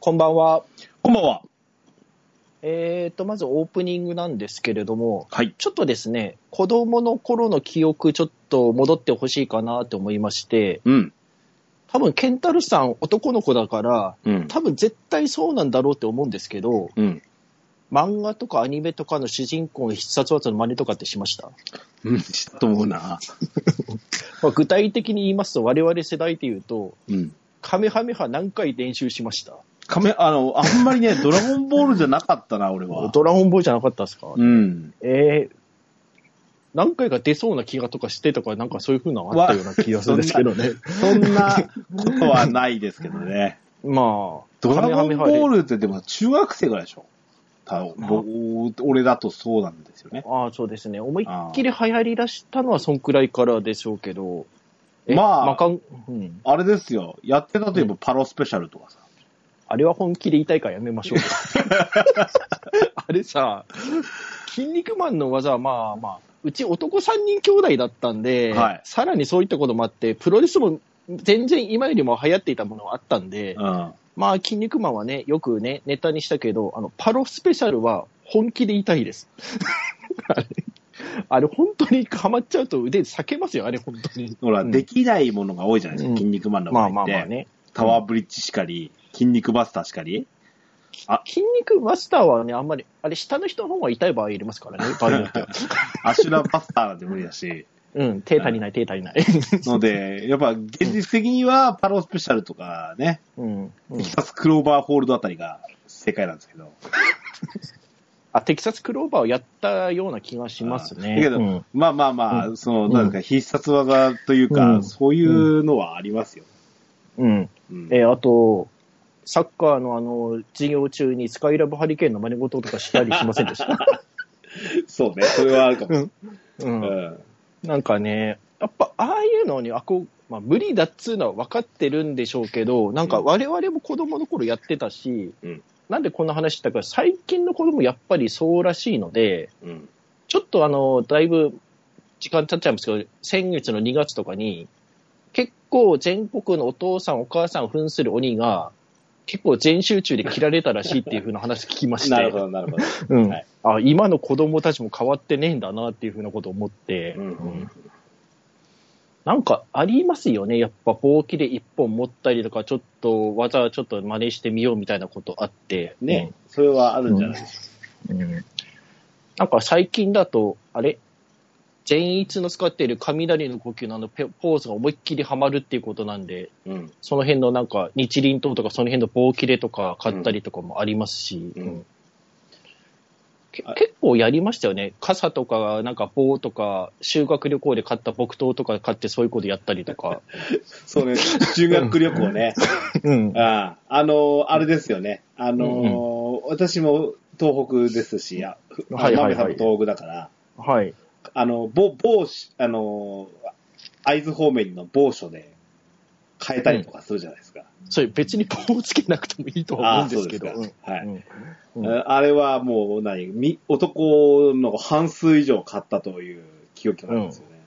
こんばんは。こんばんは。えーと、まずオープニングなんですけれども、はい。ちょっとですね、子供の頃の記憶ちょっと戻ってほしいかなと思いまして、うん。多分ケンタルさん男の子だから、うん。多分絶対そうなんだろうって思うんですけど、うん。漫画とかアニメとかの主人公の必殺技の真似とかってしました、うん。知ったと思うな。まあ、具体的に言いますと、我々世代で言うと、うん。カメハメハ何回練習しました？カメ、あの、あんまりね、ドラゴンボールじゃなかったな、俺は。ドラゴンボールじゃなかったですか、うん。えー、何回か出そうな気がとかしてとか、なんかそういう風なのあったような気がするんですけどね。そんなことはないですけどね。まあ、ドラゴンボールルってでも中学生ぐらいでしょ？多分僕俺だとそうなんですよね。ああ、そうですね。思いっきり流行り出したのはそんくらいからでしょうけど。えまあまかんうん。あれですよ。やってたといえばパロスペシャルとかさ。あれは本気で言いたいからやめましょう。あれさ、筋肉マンの技はまあまあ、うち男3人兄弟だったんで、はいさらにそういったこともあって、プロレスも全然今よりも流行っていたものがあったんで、うん。まあ、筋肉マンはね、よくね、ネタにしたけど、あの、パロスペシャルは本気で痛いです。あれ、あれ本当にハマっちゃうと腕裂けますよ、あれ本当に。ほら、うんできないものが多いじゃないですか、うん筋肉マンの場まあ合って。まあまあね。タワーブリッジしかり、筋肉バスターしかり？筋肉マスターはね、あんまり、あれ下の人の方が痛い場合いりますからね、場合によっては。アシュラバスターなんて無理だし。うん、手足りない、手足りない。ので、やっぱ現実的にはパロスペシャルとかね、うん。うんテキサスクローバーホールドあたりが正解なんですけど。あ、テキサスクローバーをやったような気がしますね。だけど、うんまあまあまあ、うその、なんか、必殺技というか、うんそういうのはありますよ。うん。うんえーあと、サッカーのあの、授業中にスカイラブハリケーンの真似事とかしたりしませんでした？そうね、それはあるかもう。ん。うんなんかね、やっぱ、ああいうのに、あこう、まあ、無理だっつうのは分かってるんでしょうけど、なんかうん我々も子供の頃やってたし、うんなんでこんな話したか、最近の子供やっぱりそうらしいので、うん。ちょっとあの、だいぶ時間経っちゃいますけど、先月の2月とかに、結構全国のお父さんお母さんを扮する鬼が、結構全集中で切られたらしいっていう風な話聞きまして。なるほど、なるほど。うんはいあ、今の子供たちも変わってねえんだなっていう風なことを思って、うんうんなんかありますよね。やっぱ棒切れ一本持ったりとか、ちょっと技ちょっと真似してみようみたいなことあって。ね、それはあるんじゃないですうん。うんなんか最近だと、あれ？善逸の使っている雷の呼吸のあのペポーズが思いっきりハマるっていうことなんで、か。うん。その辺のなんか日輪刀とかその辺の棒切れとか買ったりとかもありますし、うんうん結構やりましたよね。傘とか、なんか棒とか、修学旅行で買った木刀とか買ってそういうことやったりとか。そうね、修学旅行ね。うん。ああ、あのあれですよね。あの私も東北ですし、あはいはいはい東北だから、はい。あの、某、某し、あの会津方面の某所で変えたりとかするじゃないですか。それ別に棒をつけなくてもいいとは思うんですけど。あい。うん。うん。ああれはもう何、み男の半数以上買ったという記憶があるんですよね。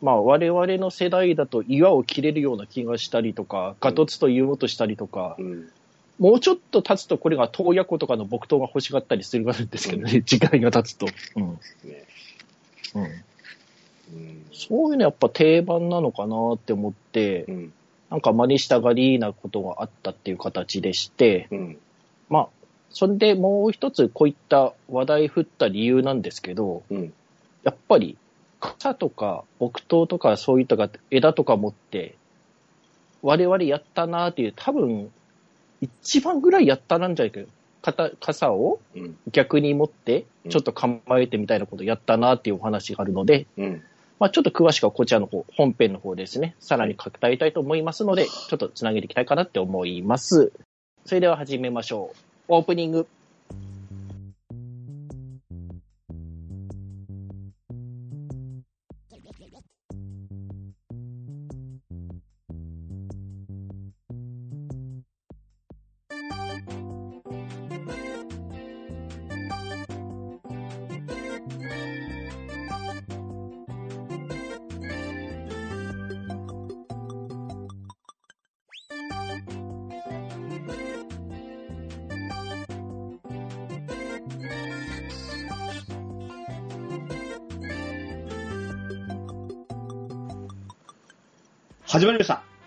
まあ我々の世代だと岩を切れるような気がしたりとか、ガトツと言おうとしたりとか、うん。もうちょっと経つとこれが洞爺湖とかの木刀が欲しがったりするんですけどね、時間が経つと。うん。ねうんうん。そういうのやっぱ定番なのかなって思って、うん。なんか真似したがりなことがあったっていう形でして、うん。まあ、それでもう一つこういった話題振った理由なんですけど、うん。やっぱり草とか木刀とかそういったが枝とか持って、我々やったなっていう、多分、一番ぐらいやったなんじゃないか肩傘をうん。逆に持ってう、んちょっと構えてみたいなことやったなっていうお話があるので、うん。まあ、ちょっと詳しくはこちらの方、本編の方ですね、さらに書きたいと思いますので、ちょっとつなげていきたいかなって思います。それでは始めましょう。オープニング。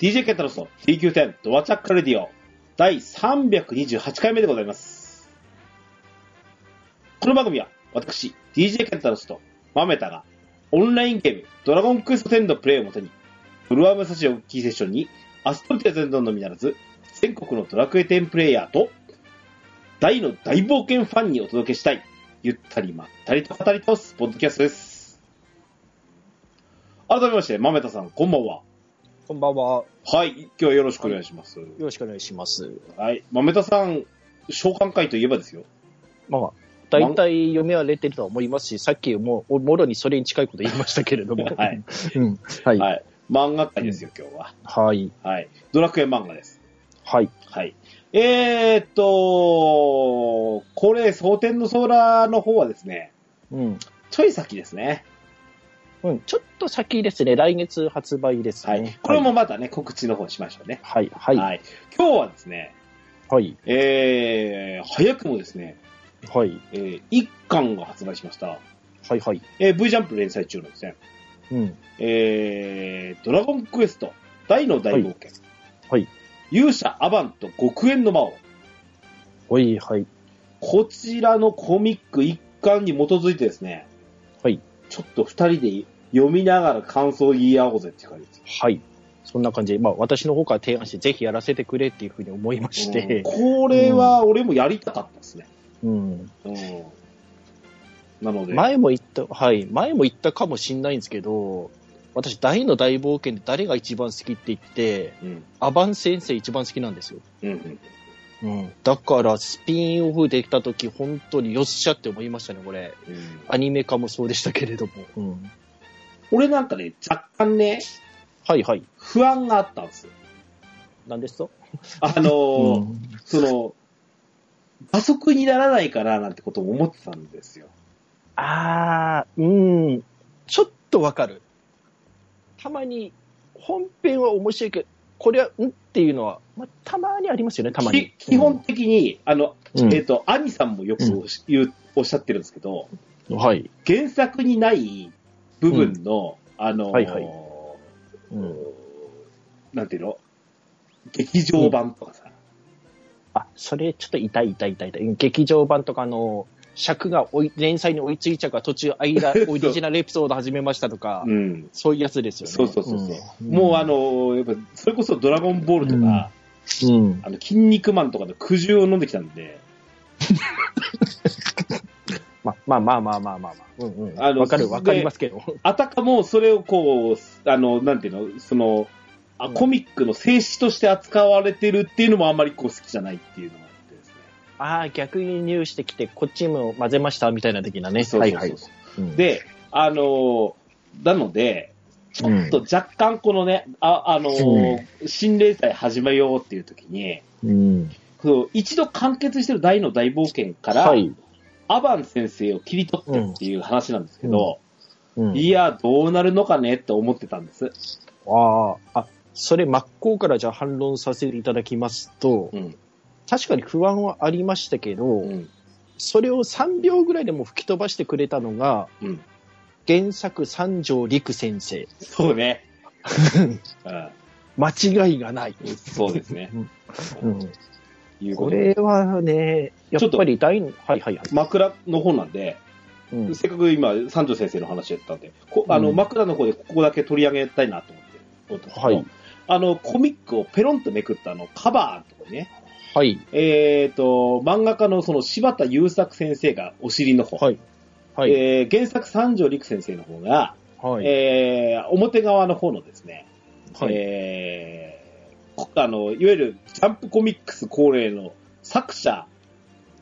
DJ ケンタロスの TQ10 ドアチャックレディオ第328回目でございます。この番組は私、DJ ケンタロスとマメタがオンラインゲームドラゴンクエスト10のプレイをもとにフルアームサシオキーセッションにアストルティア全土のみならず全国のドラクエ10プレイヤーと大の大冒険ファンにお届けしたいゆったりまったりと語り倒すポッドキャストです。改めまして、マメタさん、こんばんは。こんばんは。はい、今日はよろしくお願いします。よろしくお願いします。はい、豆田さん、召喚会といえばですよ。まあ、大体読みは出てるとは思いますし、さっきもう、もろにそれに近いこと言いましたけれども。はい。うん。はい。は。はいい。漫画会ですよ、今日は。はい。はい。ドラクエ漫画です。はい。はい。えーっと、これ、蒼天の空の方はですね、うん。ちょい先ですね。うん。ちょっと先ですね。来月発売ですね。はい。これもまたね、告知の方しましょうね。はい。はい。はい。今日はですね、はい。えー、早くもですね、はい。えー、1巻が発売しました。はい。はい。えー、V ジャンプ連載中のですね、うん。えー、ドラゴンクエスト大の大冒険。はい。勇者アバンと極限の魔王。はい。はい。こちらのコミック一巻に基づいてですね、はい。ちょっと二人で読みながら感想を言い合おうぜって感じです。はい。そんな感じで、まあ、私の方から提案して、ぜひやらせてくれっていうふうに思いまして。これは俺もやりたかったですね。うん。うん。なので、前も言った、はい。前も言ったかもしんないんですけど、私、大の大冒険で誰が一番好きって言って、うん。アバン先生一番好きなんですよ。うんうん。うん。だから、スピンオフできた時、本当によっしゃって思いましたね、これ。うんアニメ化もそうでしたけれども。うん。俺なんかね、若干ね、はいはい。不安があったんですよ。なんですと？あのーうんその、馬速にならないかななんてことも思ってたんですよ。あー、うん。ちょっとわかる。たまに、本編は面白いけど、これは、んっていうのは、まあ、たまにありますよね、たまに。き基本的に、あの、うんえっ、と、兄さんもよくおおっしゃってるんですけど、うんはい。原作にない部分の、あのーはいはいうんなんていうの？劇場版とかさ、あ、それちょっと痛い痛い痛い痛い。劇場版とかの、尺が追い連載に追いついちゃうから途中間、オリジナルエピソード始めましたとか、うん。そういうやつですよね。そうそうそうそう、んもうあ、のーやっぱ、それこそドラゴンボールとか、うん。あの、筋肉マンとかの苦渋を飲んできたんで、ままあまあまあまあまあまあ。うんうん。あのわかるわかりますけど。あたかもそれをこう、あの、なんていうの、その、あうんコミックの静止として扱われてるっていうのもあんまりこう好きじゃないっていうのがあってですね。ああ、逆輸入してきて、こっちも混ぜましたみたいな的なね。そうそうそうはいはい。うん、で、あのーなので、ちょっと若干このね、あ、あのー新連載始めようっていう時に、うん。こう一度完結してる大の大冒険から、はい。アバン先生を切り取ってっていう話なんですけど、うん、いや、どうなるのかねって思ってたんです。ああ、あ、それ真っ向からじゃあ反論させていただきますと、うん。確かに不安はありましたけど、うん。そそれを3秒ぐらいでも吹き飛ばしてくれたのが、うん。原作三条陸先生。そうね。う間違いがない。ん。そうですね。うん、こいうこれはね、やっぱりはいはいはい。枕の方なんで、うんせっかく今、三条先生の話やったんで、こあの、うん枕の方でここだけ取り上げたいなと思ってはいあの、コミックをペロンとめくったあの、カバーのとこね、はい。えっ、と、漫画家のその柴田優作先生がお尻の方、はい。はい。えー原作三条陸先生の方が、はい。えー表側の方のですね、はいえーこあの、いわゆるジャンプコミックス恒例の作者、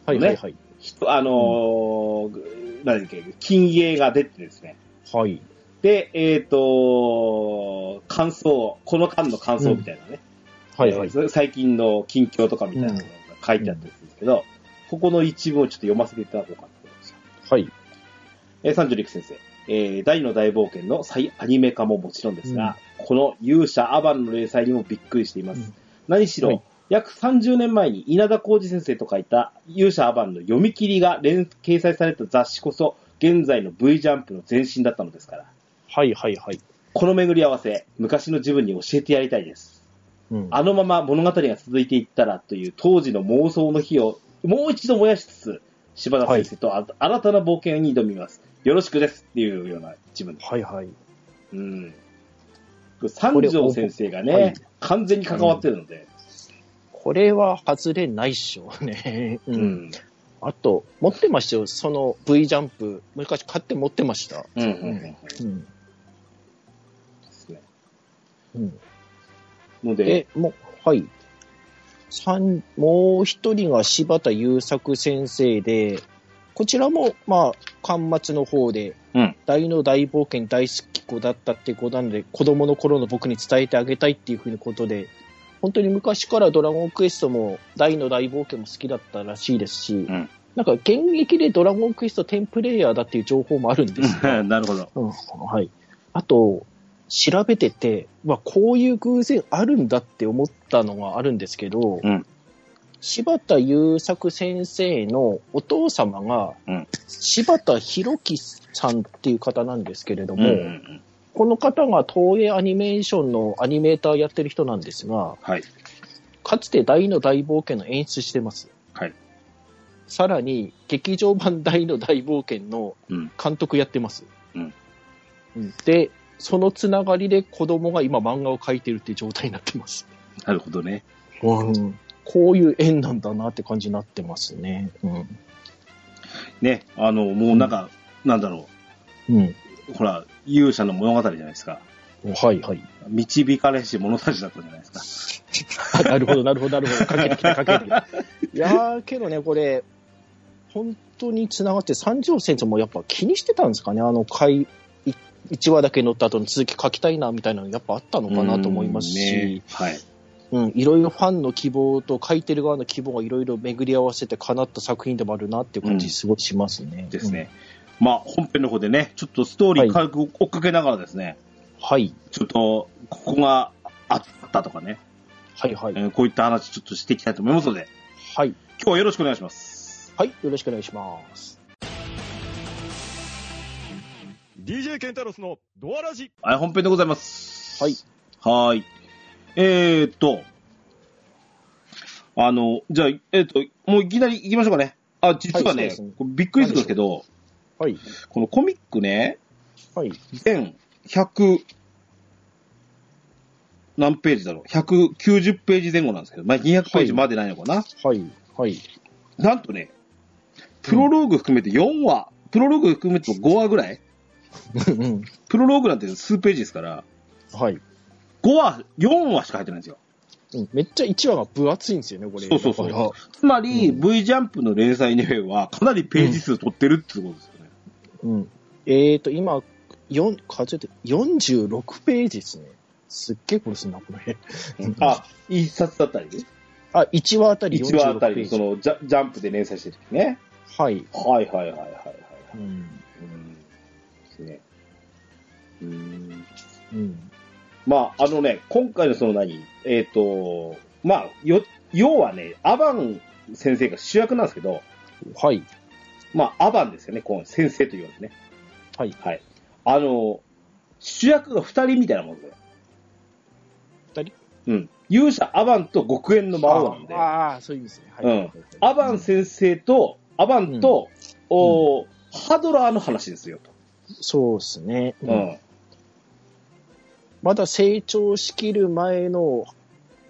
はい。はい。はい。人あのーなんだっけ、金影が出てですね、はい。で、えっ、と、感想、この間の感想みたいなね、はい。はい。えー最近の近況とかみたいなのが書いてあったんですけど、ここの一部をちょっと読ませていただこうかと思います。はい。えー、三条陸先生、えー大の大冒険の再アニメ化ももちろんですが、この勇者アバンの連載にもびっくりしています。うん何しろ、はい約30年前に稲田浩二先生と書いた勇者アバンの読み切りが連掲載された雑誌こそ、現在の V ジャンプの前身だったのですから、はい。はい。はい。この巡り合わせ、昔の自分に教えてやりたいです。うん。あのまま物語が続いていったらという当時の妄想の火をもう一度燃やしつつ、柴田先生とあ新たな冒険に挑みます。よろしくですっていうような自分。はいはい。うん。三条先生がね、はい完全に関わってるので、これは外れないっしょね。う。うんん。あと、持ってましたよ。その V ジャンプ。昔買って持ってました。うん。うん。うん。でうん。すね。うん。ので、で、もう、はい。三、もう一人が柴田優作先生で、こちらも、まあ、巻末の方で、うん大の大冒険大好き子だったってことなので、子供の頃の僕に伝えてあげたいっていうふうなことで、本当に昔からドラゴンクエストも大の大冒険も好きだったらしいですし、んなんか現役でドラゴンクエスト10プレイヤーだっていう情報もあるんですが、なるほど。うん、はい。あと、調べてて、まあ、こういう偶然あるんだって思ったのがあるんですけど、うん柴田優作先生のお父様が、うん柴田博樹さんっていう方なんですけれども、うんうんうん。この方が東映アニメーションのアニメーターやってる人なんですが、はい。かつて大の大冒険の演出してます。はい。さらに、劇場版大の大冒険のうん。監督やってます。うんうんで、そのつながりで子供が今漫画を描いてるっていう状態になってます。なるほどね。うん、こういう縁なんだなって感じになってますね。うん。ね、あの、もうなんか、なんだろうん。う。ほら、勇者の物語じゃないですか。はいはい。導かれし物差しだったじゃないですか。なるほど、なるほど、なるほど。かけてきた、かけてきた。いやー、けどね、これ、本当に繋がって、三条先生もやっぱ気にしてたんですかね、あの回、い1話だけ乗った後の続き書きたいな、みたいなのやっぱあったのかなと思いますし、うんねはい。うん、いろいろファンの希望と書いてる側の希望がいろいろ巡り合わせて叶った作品でもあるなっていう感じすごいしますね。ですね。まあ、本編の方でね、ちょっとストーリー軽く追っかけながらですね、うん。はい。ちょっと、ここがあったとかね、はいはい。えーこういった話ちょっとしていきたいと思いますので、はい。今日はよろしくお願いします。はい。よろしくお願いします。DJ ケンタロスのドアラジはい、本編でございます。はい。はーい。えーっと、あの、じゃあ、えーっと、もういきなり行きましょうかね。あ、実はね、はいねびっくりするんですけど、はい。このコミックね、はい。全100、何ページだろう ?190 ページ前後なんですけど、まあ、200ページまでないのかな、はい。はい。なんとね、プロローグ含めて4話、プロローグ含めて5話ぐらいうんプロローグなんて数ページですから、はい。5話、4話しか入ってないんですよ。うんめっちゃ1話が分厚いんですよね、これ。そうそうそうつまり、うん V ジャンプの連載にはかなりページ数取ってるってことですよね。うん。えーと、今、四数えて、46ページですね。すっげえこれすんな、これ。あ、一冊だったりあ、1話あたり1話あた46ペり、そ。のジャジャンプで連載してる時ね。はい。はいはいはいはいはい。うん。うん。ですね。うん。うん。まあ、あのね、今回のその何、えっ、と、まあ、よ、要はね、アバン先生が主役なんですけど、はい。まあ、アバンですよね、この先生というわけですね。はい。はい。あの、主役が二人みたいなもんで。二人？うん。勇者アバンと極縁の魔王なんで、ああ、そういう意味ですね。はい。うんアバン先生と、アバンと、おーハドラーの話ですよ、と。そうですね。ううんん。まだ成長しきる前の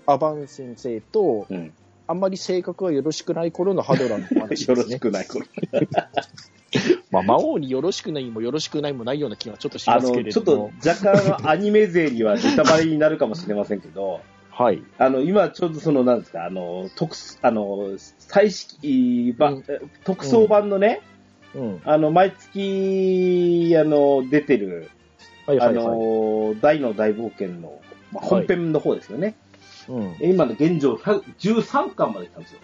アバン先生と、うん。あんまり性格がよろしくない頃のハドラーの話よろですね。しくない、これ。まあ、魔王によろしくないもよろしくないもないような気がちょっとしあますけの、ちょっれども。と若干アニメ勢にはネタバレになるかもしれませんけど、はい。あの、今ちょうどその、なんですか、あの、特す、あの、最式版、うん特装版のね、うん。あの、毎月、あの、出てる、あはいはいはい。の、大の大冒険の、まあ、はい本編の方ですよね。うん。今の現状、100 13巻まで来たんですよ。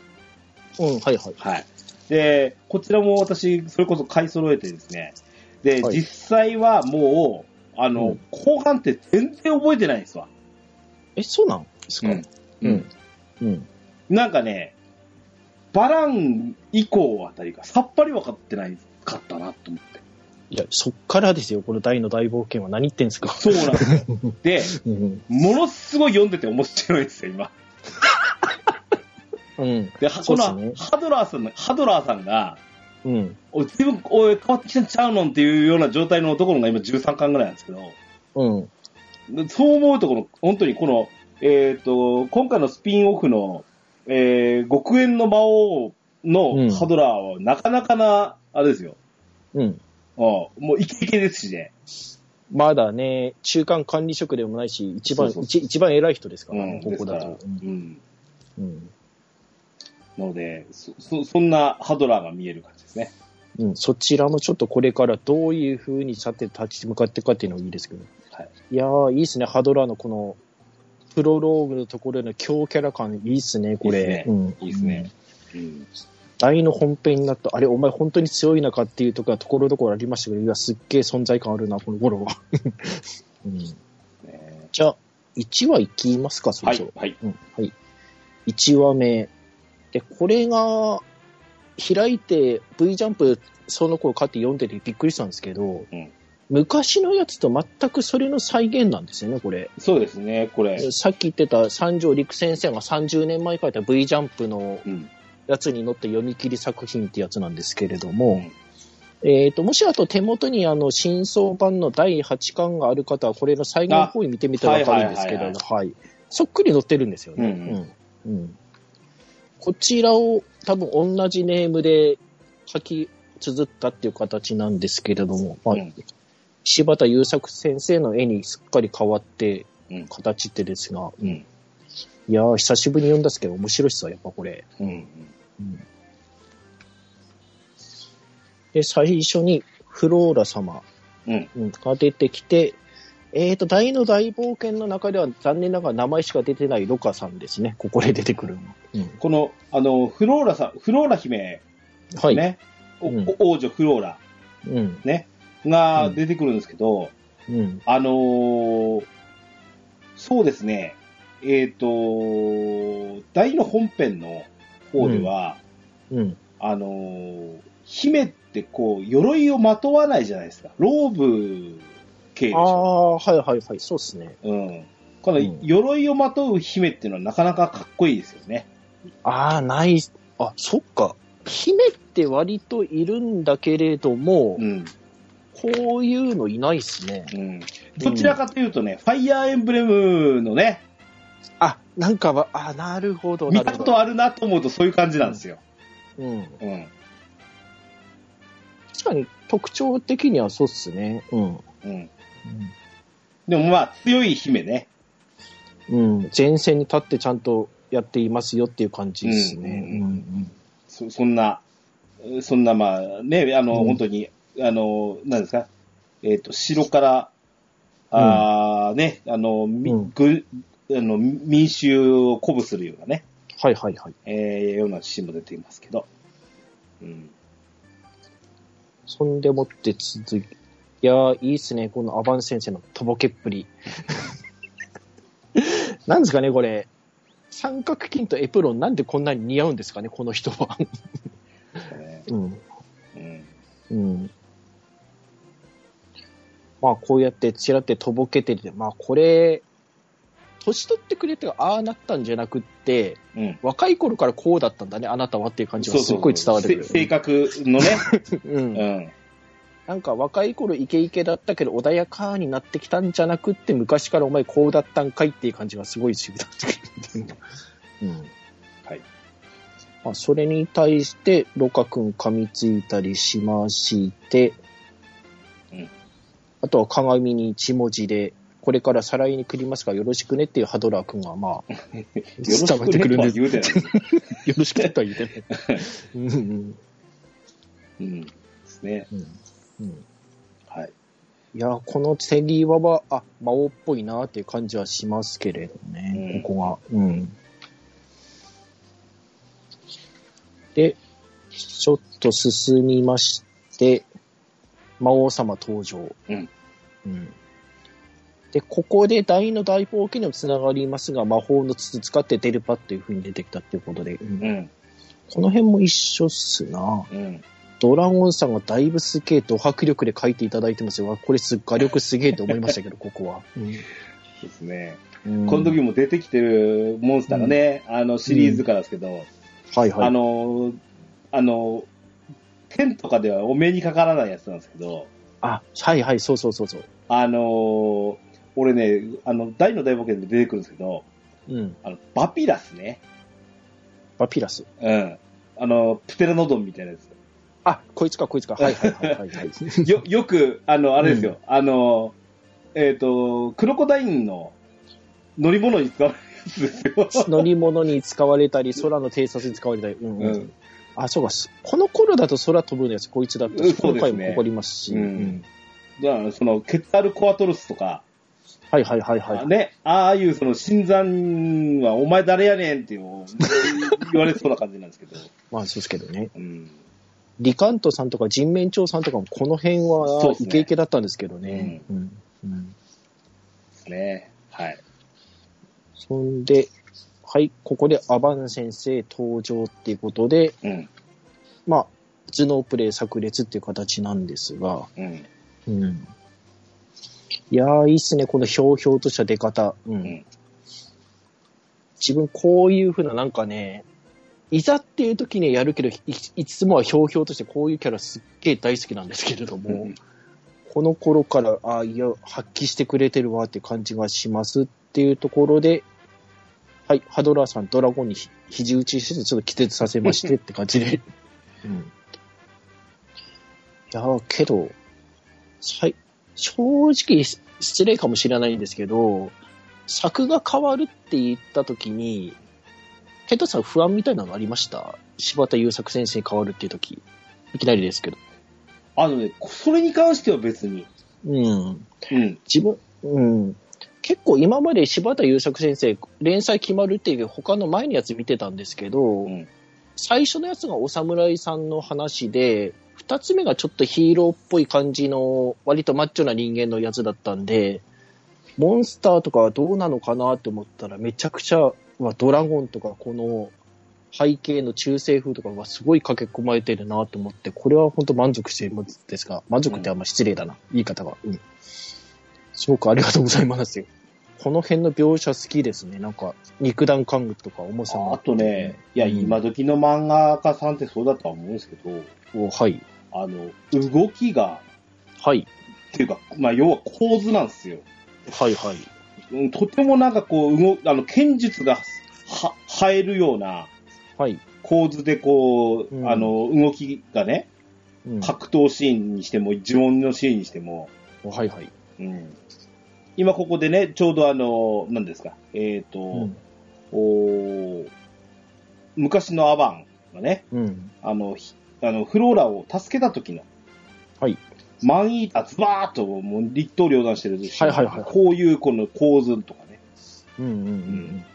うん、はいはい。はい。で、こちらも私、それこそ買い揃えてですね。で、はい実際はもう、あの、うん後半って全然覚えてないんですわ。え、そうなんですか？うん。うん。うん。なんかね、バラン以降あたりがさっぱり分かってないかったなと思って。いや、そっからですよ、この大の大冒険は何言ってんすか。そうなんですよ。で、うん。ものすごい読んでて面白いですよ、今。うん。で、このハドラーさんの、ハドラーさんが、うん。おい、自分、おい、変わってきてんちゃうのんっていうような状態のところが今13巻ぐらいなんですけど、うん。でそう思うとこの、本当にこの、えっ、と、今回のスピンオフの、えー、極限の魔王うんのハドラーは、なかなかな、あれですよ。うん。うんもうイケイケですしね。まだね、中間管理職でもないし、一番、そうそう一一番偉い人ですからね、うん、ここだと。ですからうん。うん。ので、そ、そそんなハドラーが見える感じですね。うん。そちらもちょっとこれからどういう風にさて立ち向かっていくかっていうのがいいですけど。はい。いやー、いいっすね、ハドラーのこの、プロローグのところの強キャラ感、いいっすね、これ。いいっすねうん。いいですね。うん。大の本編になった、あれ、お前本当に強いのかっていうところはところどころありましたけど、いや、すっげえ存在感あるな、この頃は。うん、ねじゃあ、1話いきますか、そろそろ。。はいはい。うん、はい。1話目。で、これが、開いて V ジャンプその頃買って読んでてびっくりしたんですけど、うん昔のやつと全くそれの再現なんですよね、これ。そうですね、これ。さっき言ってた三条陸先生が30年前書いた V ジャンプのうん。やつに載って読み切り作品ってやつなんですけれども、えっ、と、もしあと手元にあの、新装版の第8巻がある方は、これの再現方位見てみたらわかるんですけど、あはいはいそっくり載ってるんですよね。うんうんうんこちらを多分同じネームで書き綴ったっていう形なんですけれども、まあうん柴田優作先生の絵にすっかり変わってうん。形ってですが、うん。いやー、久しぶりに読んだっすけど面白いっすわ、やっぱこれ。うん。で、最初にフローラ様うん。うんが出てきて、えっ、と、大の大冒険の中では残念ながら名前しか出てないロカさんですね。ここで出てくるの。うんこの、あの、フローラさん、フローラ姫、はい。ね、おうんお王女フローラ、うん。ね、が出てくるんですけど、うん。あのーそうですね、えっ、と、大の本編の方では、うん。あのー姫ってこう、鎧をまとわないじゃないですか。ローブ系でしあょ。あ、はいはいはい。そうっすね。うん。このうん鎧をまとう姫っていうのはなかなかかっこいいですよね。ああ、ない。あ、そっか。姫って割といるんだけれども、うん。こういうのいないっすね。うん。どちらかというとね、ファイヤーエンブレムのね、あ、なんかは、あなるほど、見なるほど。たことあるなと思うとそういう感じなんですよ。うん。うん。確かに特徴的にはそうっすね。うん。うん。でもまあ、強い姫ね。うん。前線に立ってちゃんとやっていますよっていう感じですね。うんうんそそんな、そんなまあね、あの、うん本当に、あの、何ですか、えっ、と、城から、あーね、あの、みうんぐあの民衆を鼓舞するようなね、はいはいはい。えー、ようなシーンも出ていますけど。うん。そんでもって続き、いやー、いいっすね。このアバン先生のとぼけっぷり。なんですかね、これ。三角筋とエプロンなんでこんなに似合うんですかね、この人は。ねうん。うん。うん。まあ、こうやってちらってとぼけてて、まあ、これ、年取ってくれてああなったんじゃなくって、うん。若い頃からこうだったんだね、あなたはっていう感じがすっごい伝わってくる。せ性格のね、うんうん。なんか若い頃イケイケだったけど穏やかになってきたんじゃなくって昔からお前こうだったんかいっていう感じがすごいしぶだってくる。うん。はい。まあ、それに対してロカ君噛みついたりしまして、うんあとは鏡に一文字で、これから再来に来りますからよろしくねっていうハドラー君がまあ、よろしくねとは言うてないです。よろしくねとは言うてない。うんうんうん。ですね。うんうんはい。いや、この手際は、あ、魔王っぽいなっていう感じはしますけれどね、うんここが。うん。で、ちょっと進みまして、魔王様登場。うん。うん。で、ここで大の大冒険にもつながりますが、魔法の筒使ってデルパっていう風に出てきたっていうことで、うんうん。この辺も一緒っすな。うん。ドラゴンさんがだいぶすげえド迫力で書いていただいてますよ。わこれす画力すげえと思いましたけど、ここは。ですね。うんこの時も出てきてるモンスターがね、あのシリーズからですけど、はいはい。あの、あの、天とかではお目にかからないやつなんですけど、あ、はいはい、そうそうそうそう。あの、俺ね、あの、大の大冒険で出てくるんですけど、うん。あの、バピラスね。バピラス？うん。あの、プテラノドンみたいなやつ。あ、こいつかこいつか。はいはいはいはい、はい。よ、よく、あの、あれですよ。あの、えっ、と、クロコダインの乗り物に使われるやつですよ。乗り物に使われたり、空の偵察に使われたり。うん、うん。うん。あ、そうか。すこの頃だと空飛ぶのやつ、こいつだったし、ね今回も残りますし。うんじゃあ、その、ケツアルコアトルスとか、はいはいはいはい。ね、ああいうその、新参はお前誰やねんって言われそうな感じなんですけど。まあそうですけどね。うん。リカントさんとか人面長さんとかもこの辺はイケイケだったんですけどね。うん。うん。ね。はい。そんで、はい、ここでアバン先生登場っていうことで、うん。まあ、頭脳プレイ炸裂っていう形なんですが、うん。うん。いやー、いいっすね、このひょうひょうとした出方。うん。ん自分、こういう風な、なんかね、いざっていう時にやるけど、いいつもはひょうひょうとしてこういうキャラすっげえ大好きなんですけれども、うんこの頃から、ああ、いや、発揮してくれてるわって感じがしますっていうところで、はい、ハドラーさん、ドラゴンにひ肘打ちして、ちょっと気絶させましてって感じで。うん。いやー、けど、はい、正直失礼かもしれないんですけど、作が変わるって言った時に、ケントさん不安みたいなのありました？柴田優作先生変わるっていう時。いきなりですけど。あのね、それに関しては別に。うん。うん。自分、うん。結構今まで柴田優作先生、連載決まるっていう他の前のやつ見てたんですけど、うん最初のやつがお侍さんの話で、二つ目がちょっとヒーローっぽい感じの、割とマッチョな人間のやつだったんで、モンスターとかはどうなのかなって思ったら、めちゃくちゃ、まドラゴンとかこの背景の中世風とかがすごい駆け込まれてるなと思って、これは本当満足しているんですが、満足ってあんま失礼だな、言い方が。うん。すごくありがとうございますよ。この辺の描写好きですね。なんか、肉弾感とか重さがあとね、いや、うん今時の漫画家さんってそうだとは思うんですけど、おはい。あの、動きが、はい。っていうか、まあ、要は構図なんですよ。はいはい。うんとてもなんかこう、動、あの、剣術が、は、生えるようなはい。構図でこう、うんあの、動きがね、うん、格闘シーンにしても、呪文のシーンにしても、はいはい。うん。今ここでね、ちょうどあの、何ですか、えっ、と、うん。おー昔のアバンがね、うん。あの、ひあの、フローラを助けた時の、はい。マンイーターズバーっともう立刀両断してるし、はいはいはいこういうこの構図とかね、うんうんうん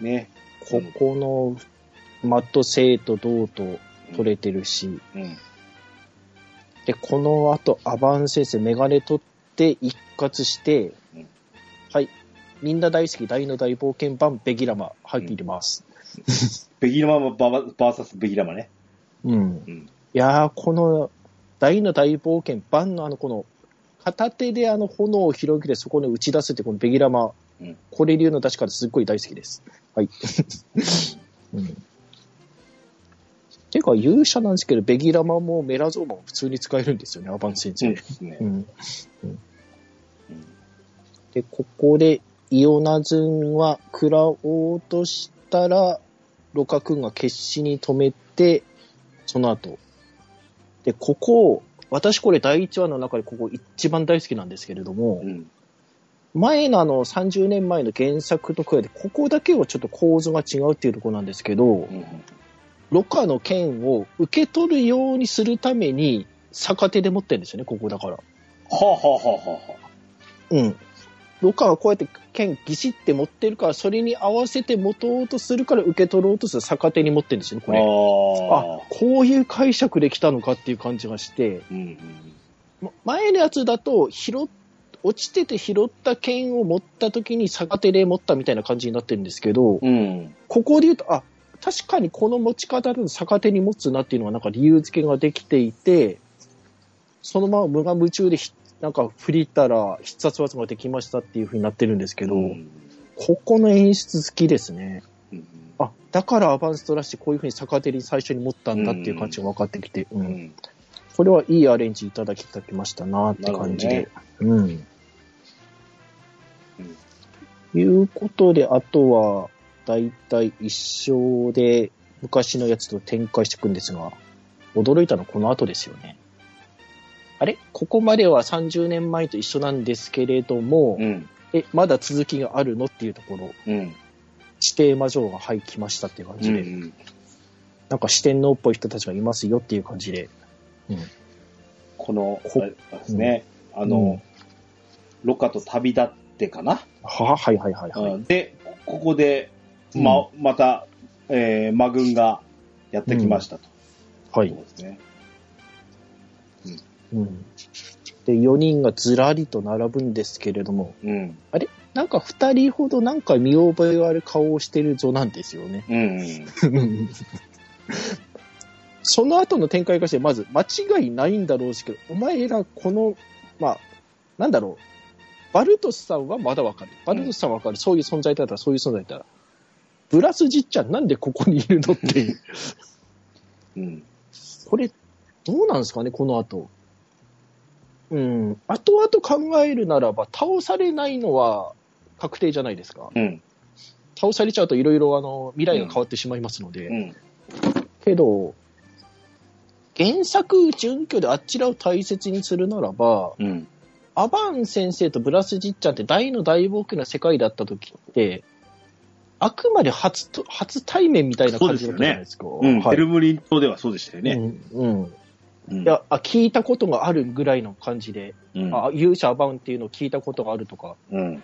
うん。ね。ここの、マット生と銅と取れてるし、うん。で、この後、アバン先生、メガネ取って一括して、うんはい。みんな大好き、大の大冒険版、ベギラマ、入っています。ベギラマバババーサスベギラマね。うん。うん。いやー、この、大の大冒険版のあの、この、片手であの炎を広げてそこに打ち出すってこのベギラマ、うんこれ流の出し方すっごい大好きです。はい。うん。ていうか、勇者なんですけど、ベギラマもメラゾーマも普通に使えるんですよね、アバン先生。そうですねう。ん。うんうんで、ここで、イオナズンは食らおうとしたら、ロカ君が決死に止めて、その後。で、ここ、私これ第1話の中でここ一番大好きなんですけれども、うん。前のあの30年前の原作と比べて、ここだけはちょっと構図が違うっていうところなんですけど、うん。ロカの剣を受け取るようにするために、逆手で持ってるんですよね、ここだから。はあ、はあはあはあはあ、うん。ロカはこうやって剣ギシって持ってるから、それに合わせて持とうとするから受け取ろうとする逆手に持ってるんですよね、これ。あ。こういう解釈できたのかっていう感じがして、うんうん。ま前のやつだと、拾っ落ちてて拾った剣を持った時に逆手で持ったみたいな感じになってるんですけど、うん。ここで言うと、あ、確かにこの持ち方だと逆手に持つなっていうのはなんか理由付けができていて、そのまま無我夢中でひなんか振りったら必殺技ができましたっていう風になってるんですけど、うんここの演出好きですね。うんあ、だからアバンストラッシュこういう風に逆手に最初に持ったんだっていう感じが分かってきて、ううんんこれはいいアレンジいただきいただきましたなって感じで。うん。いうことで、あとは、だいたい一生で昔のやつと展開していくんですが、驚いたのはこの後ですよね。あれ？ここまでは30年前と一緒なんですけれども、うん。え、まだ続きがあるのっていうところ、うん。指定魔女が入きましたっていう感うじで、ん。なんか四天王っぽい人たちがいますよっていう感じで、この、こあれですね、あうんの、ロカと旅立ってかな、ははいはいはいはい。うんで、ここで、ま、また、えー、魔軍がやってきましたと。はいそう。ですね。うん。で、4人がずらりと並ぶんですけれども、うん。なんか2人ほどなんか見覚えがある顔をしてるぞなんですよね。うん。その後の展開として、まず間違いないんだろうしけど、お前らこの、まあ、なんだろう。バルトスさんはまだわかる。バルトスさんはわかる。そういう存在だったら、そういう存在だったら。ブラスじっちゃんなんでここにいるのっていう。うん。これ、どうなんですかね、この後。うん。後々考えるならば、倒されないのは確定じゃないですか。うん。倒されちゃうといろいろあの、未来が変わってしまいますので。うん。けど、原作準拠であちらを大切にするならば、うん。アバン先生とブラスジッちゃんって大の大冒険な世界だった時って、あくまで初と、初対面みたいな感じだったじゃないですか。うん。はいテルムリン島ではそうでしたよね。うん。うん。うん。いや、あ、聞いたことがあるぐらいの感じで、うん。あ、勇者アバンっていうのを聞いたことがあるとか。うん。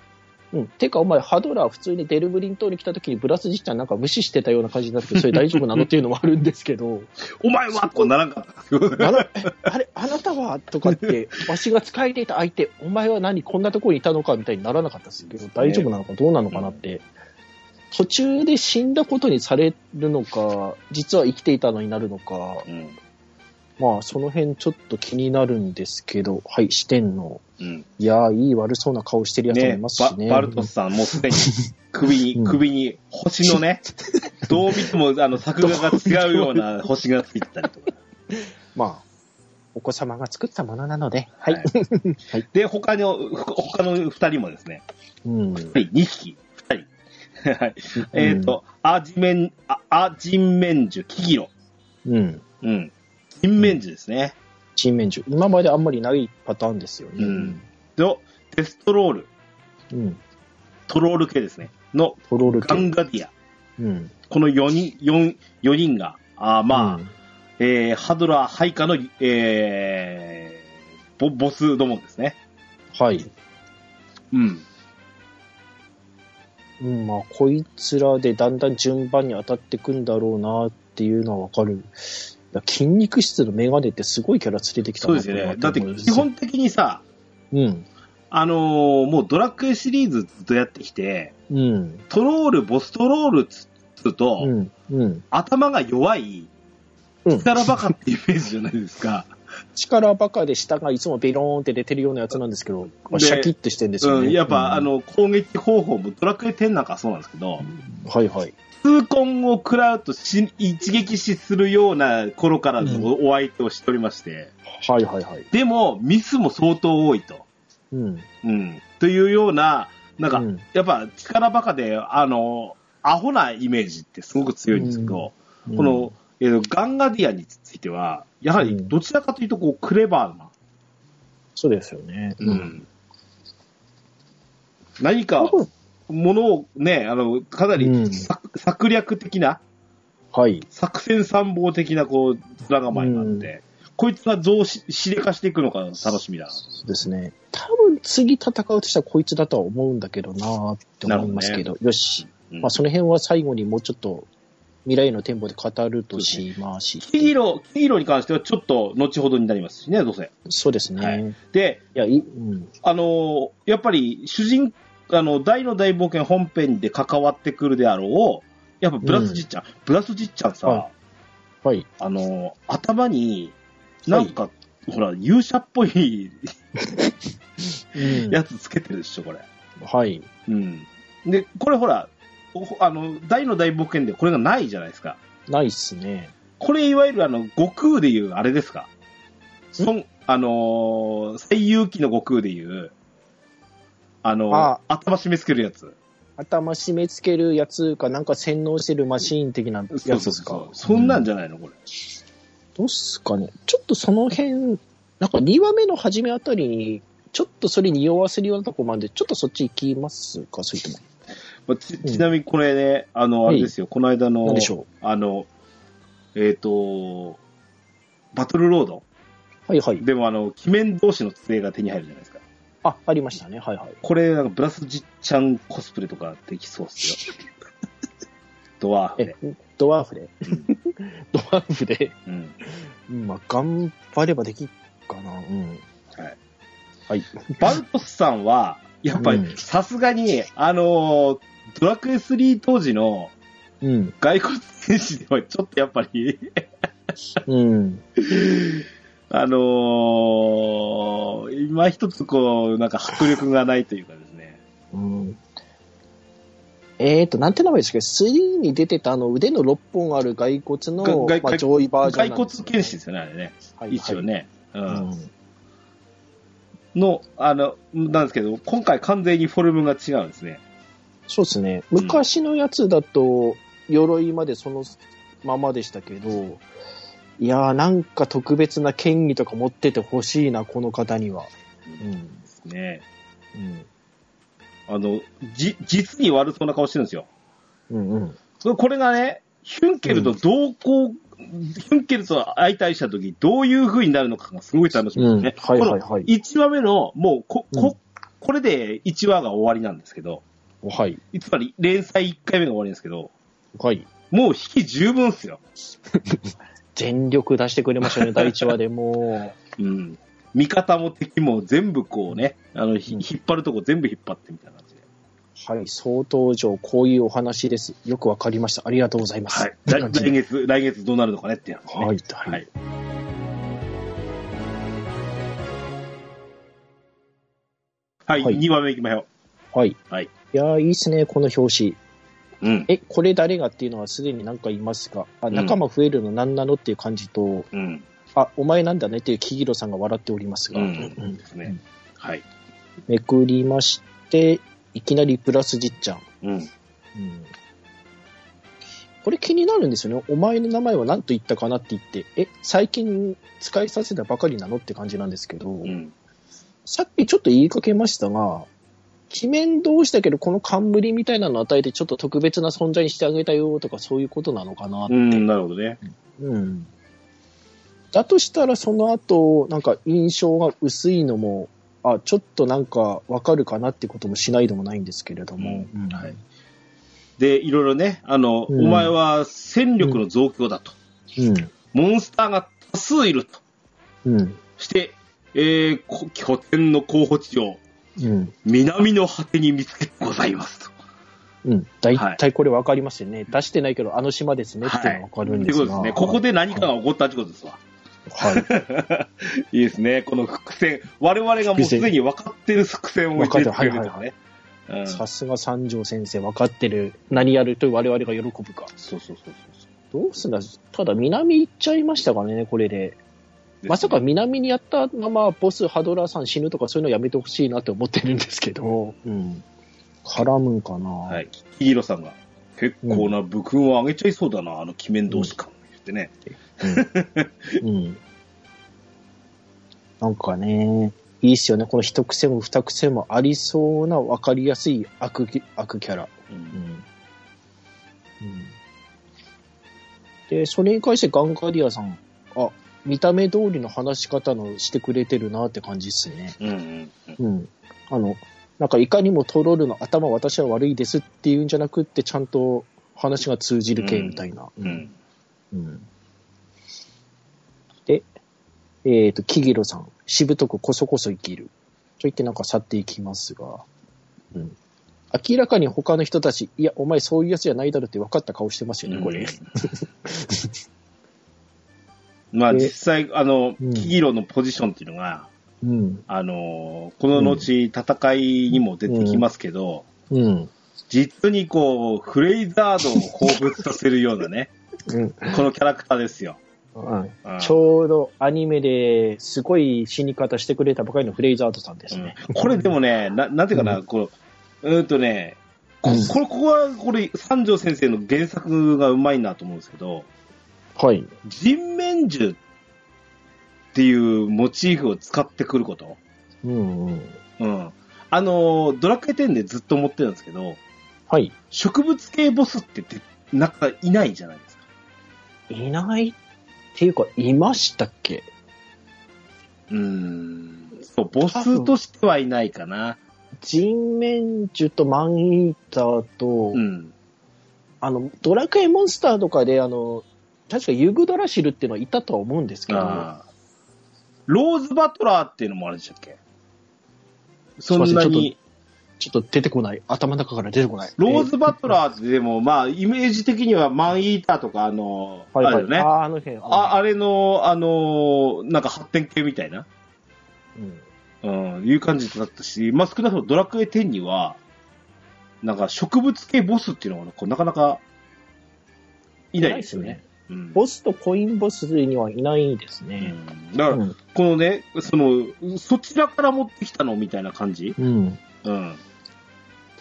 うん。てか、お前、ハドラー普通にデルブリン島に来た時にブラスジッちゃんなんか無視してたような感じになって、それ大丈夫なのっていうのもあるんですけど、お前はこうならんかった。あれ、あなたはとかって、わしが使えていた相手、お前は何、こんなところにいたのかみたいにならなかったですけど、大丈夫なのかどうなのかなって、途中で死んだことにされるのか、実は生きていたのになるのか、うん。まあ、その辺ちょっと気になるんですけど、はい、視点の、うん。いやー、いい悪そうな顔してるやつもいねますしね。ババルトスさん、もうすでに 首に、うん首に星のね、どう見てもあの作画が違うような星がついてたりとか。まあ、お子様が作ったものなので、はい。はい で、他の、他の二人もですね、うん。はい、2匹。はい。えっ、と、アジメン、あアジンメンジュ、キギロ。うん。うん。ジンメンジュですね。チームメンジュ。今まであんまりないパターンですよね。うん。と、テストロール、うん。トロール系ですね。の、トロール系ガンガディア。うん。この4人、四四人が、あーまあ、うんえー、ハドラー配下の、えー、ボボスどもですね。はい。うん。うん、まあ、こいつらでだんだん順番に当たってくんだろうなっていうのはわかる。筋肉質のメガネってすごいキャラ連れてきたなそうですよね。だって基本的にさ、うん。あのーもうドラクエシリーズずっとやってきて、うん。トロール、ボストロールつつうと、うん。うん。頭が弱い、うん力バカっていうイメージじゃないですか。力バカで下がいつもベローンって出てるようなやつなんですけど、シャキッとしてるんですよね。うん、やっぱ、うんあ、の、攻撃方法もドラクエ10なんかはそうなんですけど、はいはい。痛恨を食らうとし一撃死するような頃からのお相手をしておりまして、はいはいはい。でも、ミスも相当多いと。うん。うん。というような、なんか、うんやっぱ力バカで、あの、アホなイメージってすごく強いんですけど、この、えーガンガディアについては、やはりどちらかというと、こう、クレバーな、そうですよね。うん。何かものをね、あの、かなりうん策,、策略的な、はい。作戦参謀的な、こう、面構えがあって、こいつが増し、しれかしていくのか楽しみだな。そうですね。多分次戦うとしたらこいつだとは思うんだけどなーって思いますけど、よし。うんまあその辺は最後にもうちょっと未来の展望で語るとしましキギロ、キギロに関してはちょっと後ほどになりますしね、どうせ。そうですね。、はいいで、や、いうん。あのーやっぱり主人、あの、大の大冒険本編で関わってくるであろう、やっぱブラスじっちゃん、ブラスじっちゃんさ、ははい。あの、頭に、なんか、ほら、勇者っぽい うんやつつけてるでしょ、これ。はい。うん。で、これほら、おあの、大の大冒険でこれがないじゃないですか。ないっすね。これいわゆるあの、悟空でいうあれですか？そん、あのー、最勇気の悟空でいう、あのあ頭締め付けるやつ。頭締め付けるやつか、なんか洗脳してるマシーン的なやつですか？そうそんなんじゃ、ゃないの、これ。どうっすかね？ちょっとその辺、なんか2話目の初めあたりに、ちょっとそれに匂わせるようなとこまで、ちょっとそっち行きますか、それとも。まあちちなみにこれね、あの、はいあれですよ、この間の何でしょう。あの、えっ、と、バトルロードはいはい。でもあの、鬼面同士の杖が手に入るじゃないですか。あ、ありましたね。はいはい。これ、なんかブラスジッちゃんコスプレとかできそうっすよ。ドワーフドワーフで？うんドワーフで、うん。うんまあ、頑張ればできっかな。うん。はい。はい。バルトスさんは、やっぱりうんさすがに、あのードラクエ3当時のうん。骸骨戦士ではちょっとやっぱり、うん。あのー今一つこう、なんか迫力がないというかですね。うん。えーと、なんて名前ですか ?3 に出てたあの腕の6本ある骸骨の、ががまあ、上位バージョン骸骨なんですよね剣士ですよね、あれね。はい一応ね。う。はいうんん。の、あの、なんですけど、今回完全にフォルムが違うんですね。そうですね。昔のやつだと、鎧までそのままでしたけど、いやーなんか特別な権利とか持っててほしいな、この方には。うん。ねうん。あの、じ、実に悪そうな顔してるんですよ。うんうん。これがね、ヒュンケルと同行、ヒュンケルと相対した時どういう風になるのかがすごい楽しみですね。うんはいはいはいこの1話目の、もうこ、うんこ、これで1話が終わりなんですけど、はい。つまり連載1回目が終わりですけど、はい。もう引き十分っすよ。全力出してくれましたね、第1話でも うん。味方も敵も全部こうね、あの、ひうん引っ張るとこ全部引っ張ってみたいな感じで。う。はい。総登場、こういうお話です。よくわかりました。ありがとうございます。はい。来来月、来月どうなるのかねっていうね。はい。ははいい。。はい、はい2話目行きましょはい。はい。いやー、いいっすね、この表紙。う。うん。え、これ誰がっていうのはすでになんかいますかあ、ん仲間増えるの何なのっていう感じと、うん。あ、お前なんだねっていう木広さんが笑っておりますが、うん。うんですね。はい。めくりまして、いきなりプラスじっちゃん。うん。うんこれ気になるんですよね。お前の名前は何と言ったかなって言って、え、最近使いさせたばかりなのって感じなんですけど、うん。さっきちょっと言いかけましたが、鬼面同士だけど、この冠みたいなのを与えてちょっと特別な存在にしてあげたよとかそういうことなのかなって。うん、なるほどね。うん。だとしたらその後、なんか印象が薄いのも、あ、ちょっとなんかわかるかなってこともしないでもないんですけれども。うんはいで、いろいろね、あの、うんお前は戦力の増強だと。うん。モンスターが多数いると。うん。して、えー、こ拠点の候補地をうん。南の果てに見つけてございますと。うん。大体これわかりますよね。出してないけど、あの島ですねっていうのがわかるんですが。ことですね。ここで何かが起こったってことですわ。はい。いいですね。この伏線。我々がもうすでに分かってる伏線を入れてくれるとかね。うんさすが三条先生分かってる。何やると我々が喜ぶか。そうそうそうそうどうすんだただ南行っちゃいましたからね、これで。まさか南にやったままボスハドラーさん死ぬとかそういうのやめてほしいなって思ってるんですけど。うん。絡むんかな？はい。キヒロさんが、結構な武勲をあげちゃいそうだな、あの鬼面同士感。言ってね。うん。うん。なんかね、いいっすよね。この一癖も二癖もありそうな分かりやすい悪き悪キャラ。うんうんで、それに関してガンガリアさん、あ、見た目通りの話し方のしてくれてるなって感じっすね。うんうんうん。うん。あの、なんかいかにもトロールの頭私は悪いですっていうんじゃなくって、ちゃんと話が通じる系みたいな。う。ん。うんで、えっ、と、キギロさん、しぶとくこそこそ生きる。と言ってなんか去っていきますが、うん。明らかに他の人たち、いや、お前そういうやつじゃないだろって分かった顔してますよね、これ。まあで実際、あの、うんキギロのポジションっていうのが、うん。あの、この後、戦いにも出てきますけど、うん。実にこう、フレイザードを彷彿させるようなね、うん。このキャラクターですよ。うんうんちょうどアニメですごい死に方してくれたばかりのフレイザードさんですね。うんこれでもね、ななんていうかな、うこう、うーんとね、こここは、これ、三条先生の原作がうまいなと思うんですけど、はい。人面獣っていうモチーフを使ってくること？うんうん。うん。あの、ドラクエ10でずっと思ってるんですけど、はい。植物系ボスってでなんかいないじゃないですか。いないっていうか、いましたっけ？うーん。そう、ボスとしてはいないかな。人面獣とマンイーターと、うん。あの、ドラクエモンスターとかで、あの、確かユグドラシルっていうのはいたとは思うんですけど、ローズバトラーっていうのもあるでしたっけ？そんなに、ちょっと出てこない。頭の中から出てこない。ローズバトラーってでも、まあ、イメージ的にはマンイーターとか、あの、はいはい、あるよね。あーあの辺。ああれの、あの、なんか発展系みたいな、うんうん、いう感じだったし、まあ少なくともドラクエ10には、なんか植物系ボスっていうのがこうなかなかいないですよね。うんボスとコインボスにはいないですうね。んだから、うん。このね、その、そちらから持ってきたのみたいな感じ？うん。うん。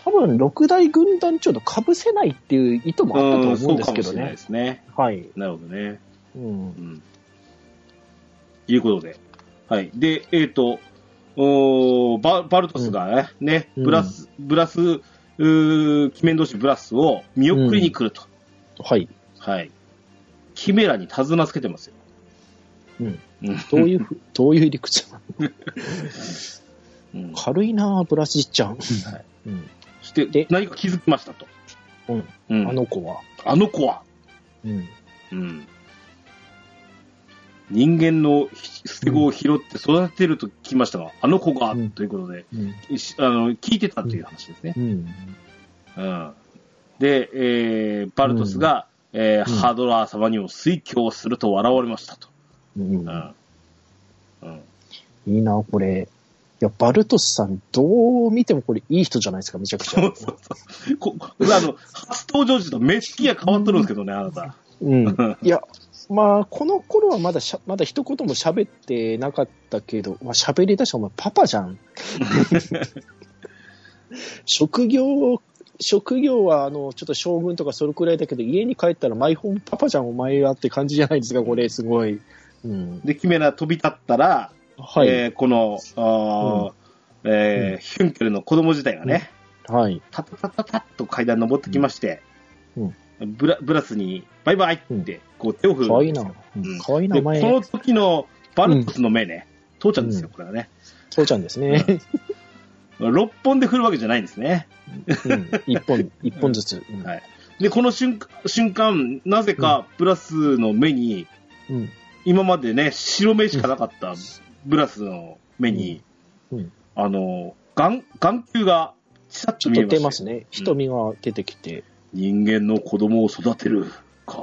多分、六大軍団長と被せないっていう意図もあったと思うんですけどねそうかもしれないで。すね。はい。なるほどね。うんう。ん。いうことで。はい。で、えっ、と、おーババルトスがね、ねうんブラス、ブラス、うー鬼面同士ブラスを見送りに来ると。はい。はい。キメラに手綱つけてますよ。うん。うん。どういうふ、どういう理屈？なのうん軽いなぁ、ブラスじっちゃん。はいうん。そしてで、何か気づきましたと。うん。うん。あの子は。あの子は、うん。うん。人間の捨て子を拾って育ててると聞きましたが、あの子が、うんということで、うん。しあの、聞いてたという話ですね。うん。うん。で、えー、バルトスが、えーうんハードラー様にも推挙すると笑われましたと。うんうん。うん。いいなぁ、これ。いや、バルトスさん、どう見てもこれいい人じゃないですか、めちゃくちゃ。そうそうそう。こあの、初登場時と目つきが変わっとるんですけどね、あなた。うん。いや、まあ、この頃はまだしゃ、まだ一言も喋ってなかったけど、まあ、喋り出したお前パパじゃん。職業、職業は、あの、ちょっと将軍とかそれくらいだけど、家に帰ったらマイホームパパじゃん、お前はって感じじゃないですか、これ、すごい。うん。で、キメラ飛び立ったら、はい。えーこの、あーえーヒュンケルの子供自体がね、はい。タタタタタッと階段登ってきまして、うんブラブラスにバイバイって、こう手を振るかわいいな。かわいいな、前そ。の時のバルトスの目ね、父ちゃんですよ、うんこれはね。父ちゃんですね。6本で振るわけじゃないんですね。うん。一本、一本ずつ。うんはいで、この瞬間、瞬間、なぜかブラスの目に、うん。今までね、白目しかなかったブラスの目に、うん。あの、眼、眼球がちらっとと見えました。出ますね。瞳が出てきて。人間の子供を育てるか。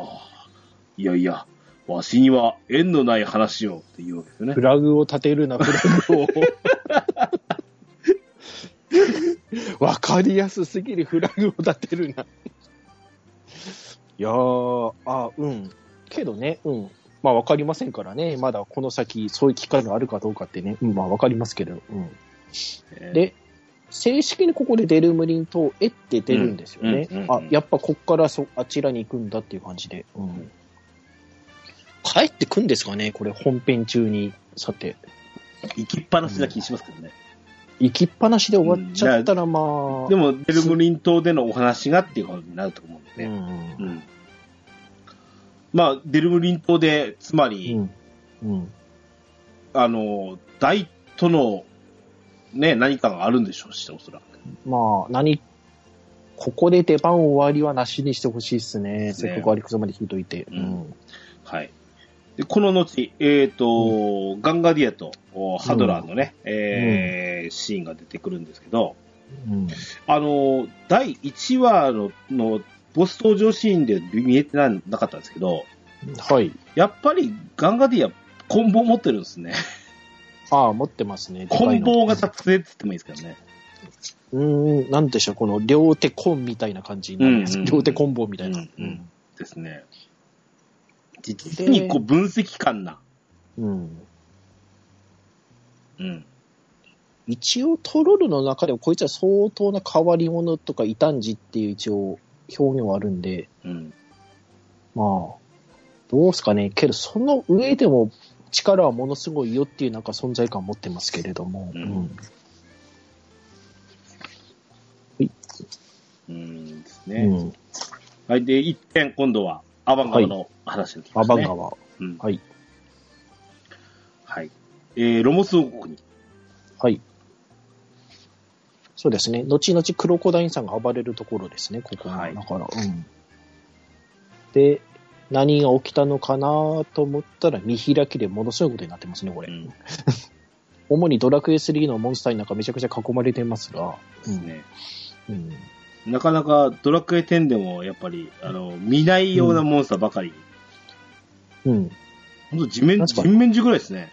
いやいや、わしには縁のない話をっていうわけですよねフ。ラグを立てるな、フラグを。わかりやすすぎるフラグを立てるな。いやー、あ、うん。けどね、うん。まあわかりませんからね。まだこの先、そういう機会があるかどうかってね。うん、まあわかりますけど。うん。えーで、正式にここでデルムリン島へって出るんですよね。うんうんうんうんあ、やっぱこっからそ、あちらに行くんだっていう感じで。うん。帰ってくんですかねこれ本編中に。さて。行きっぱなしな気しますけどね。行きっぱなしで終わっちゃったら、まあ。でも、デルムリン島でのお話がっていうことになると思うんでうね。ん。うん。まあ、デルムリン島で、つまり、うん。うん。あの、大との、ね、何かがあるんでしょうし、おそらく。まあ、何、ここで出番終わりはなしにしてほしいっすね。ですねせっかくアリクソまで引いといて。うんはい。で、この後、えっ、と、ガンガディアとおハドラーのね、えーシーンが出てくるんですけど、うん。あの、第1話ののボス登場シーンで見えてななかったんですけど、はい。やっぱりガンガディア、棍棒持ってるんですね。ああ、持ってますね。でかいの棍棒型杖って言ってもいいですけどね。うーん、なんでしょう、この両手コンみたいな感じになるんです、うんうん両手コンボみたいな。うんうんですね。実にこう分析感な。うんうん。一応トロルの中でもこいつは相当な変わり者とか異端児っていう一応表現はあるんで、うん。まあ、どうすかね。けどその上でも力はものすごいよっていうなんか存在感を持ってますけれども。うんうんですね。うん。はい。で、一点、今度は、アバンガーの話に来まア。バンガは。うん。はい。はい。えー、ロモス王国に。はい。そうですね。後々クロコダインさんが暴れるところですね、ここが。はいだから、うん。で、何が起きたのかなと思ったら、見開きでものすごいことになってますね、これ。うん。主にドラクエ3のモンスターになんかめちゃくちゃ囲まれてますが、ですね。うん。なかなかドラクエ10でも、やっぱり、あの、見ないようなモンスターばかり。うん。ほんと地面、人面樹ぐらいですね。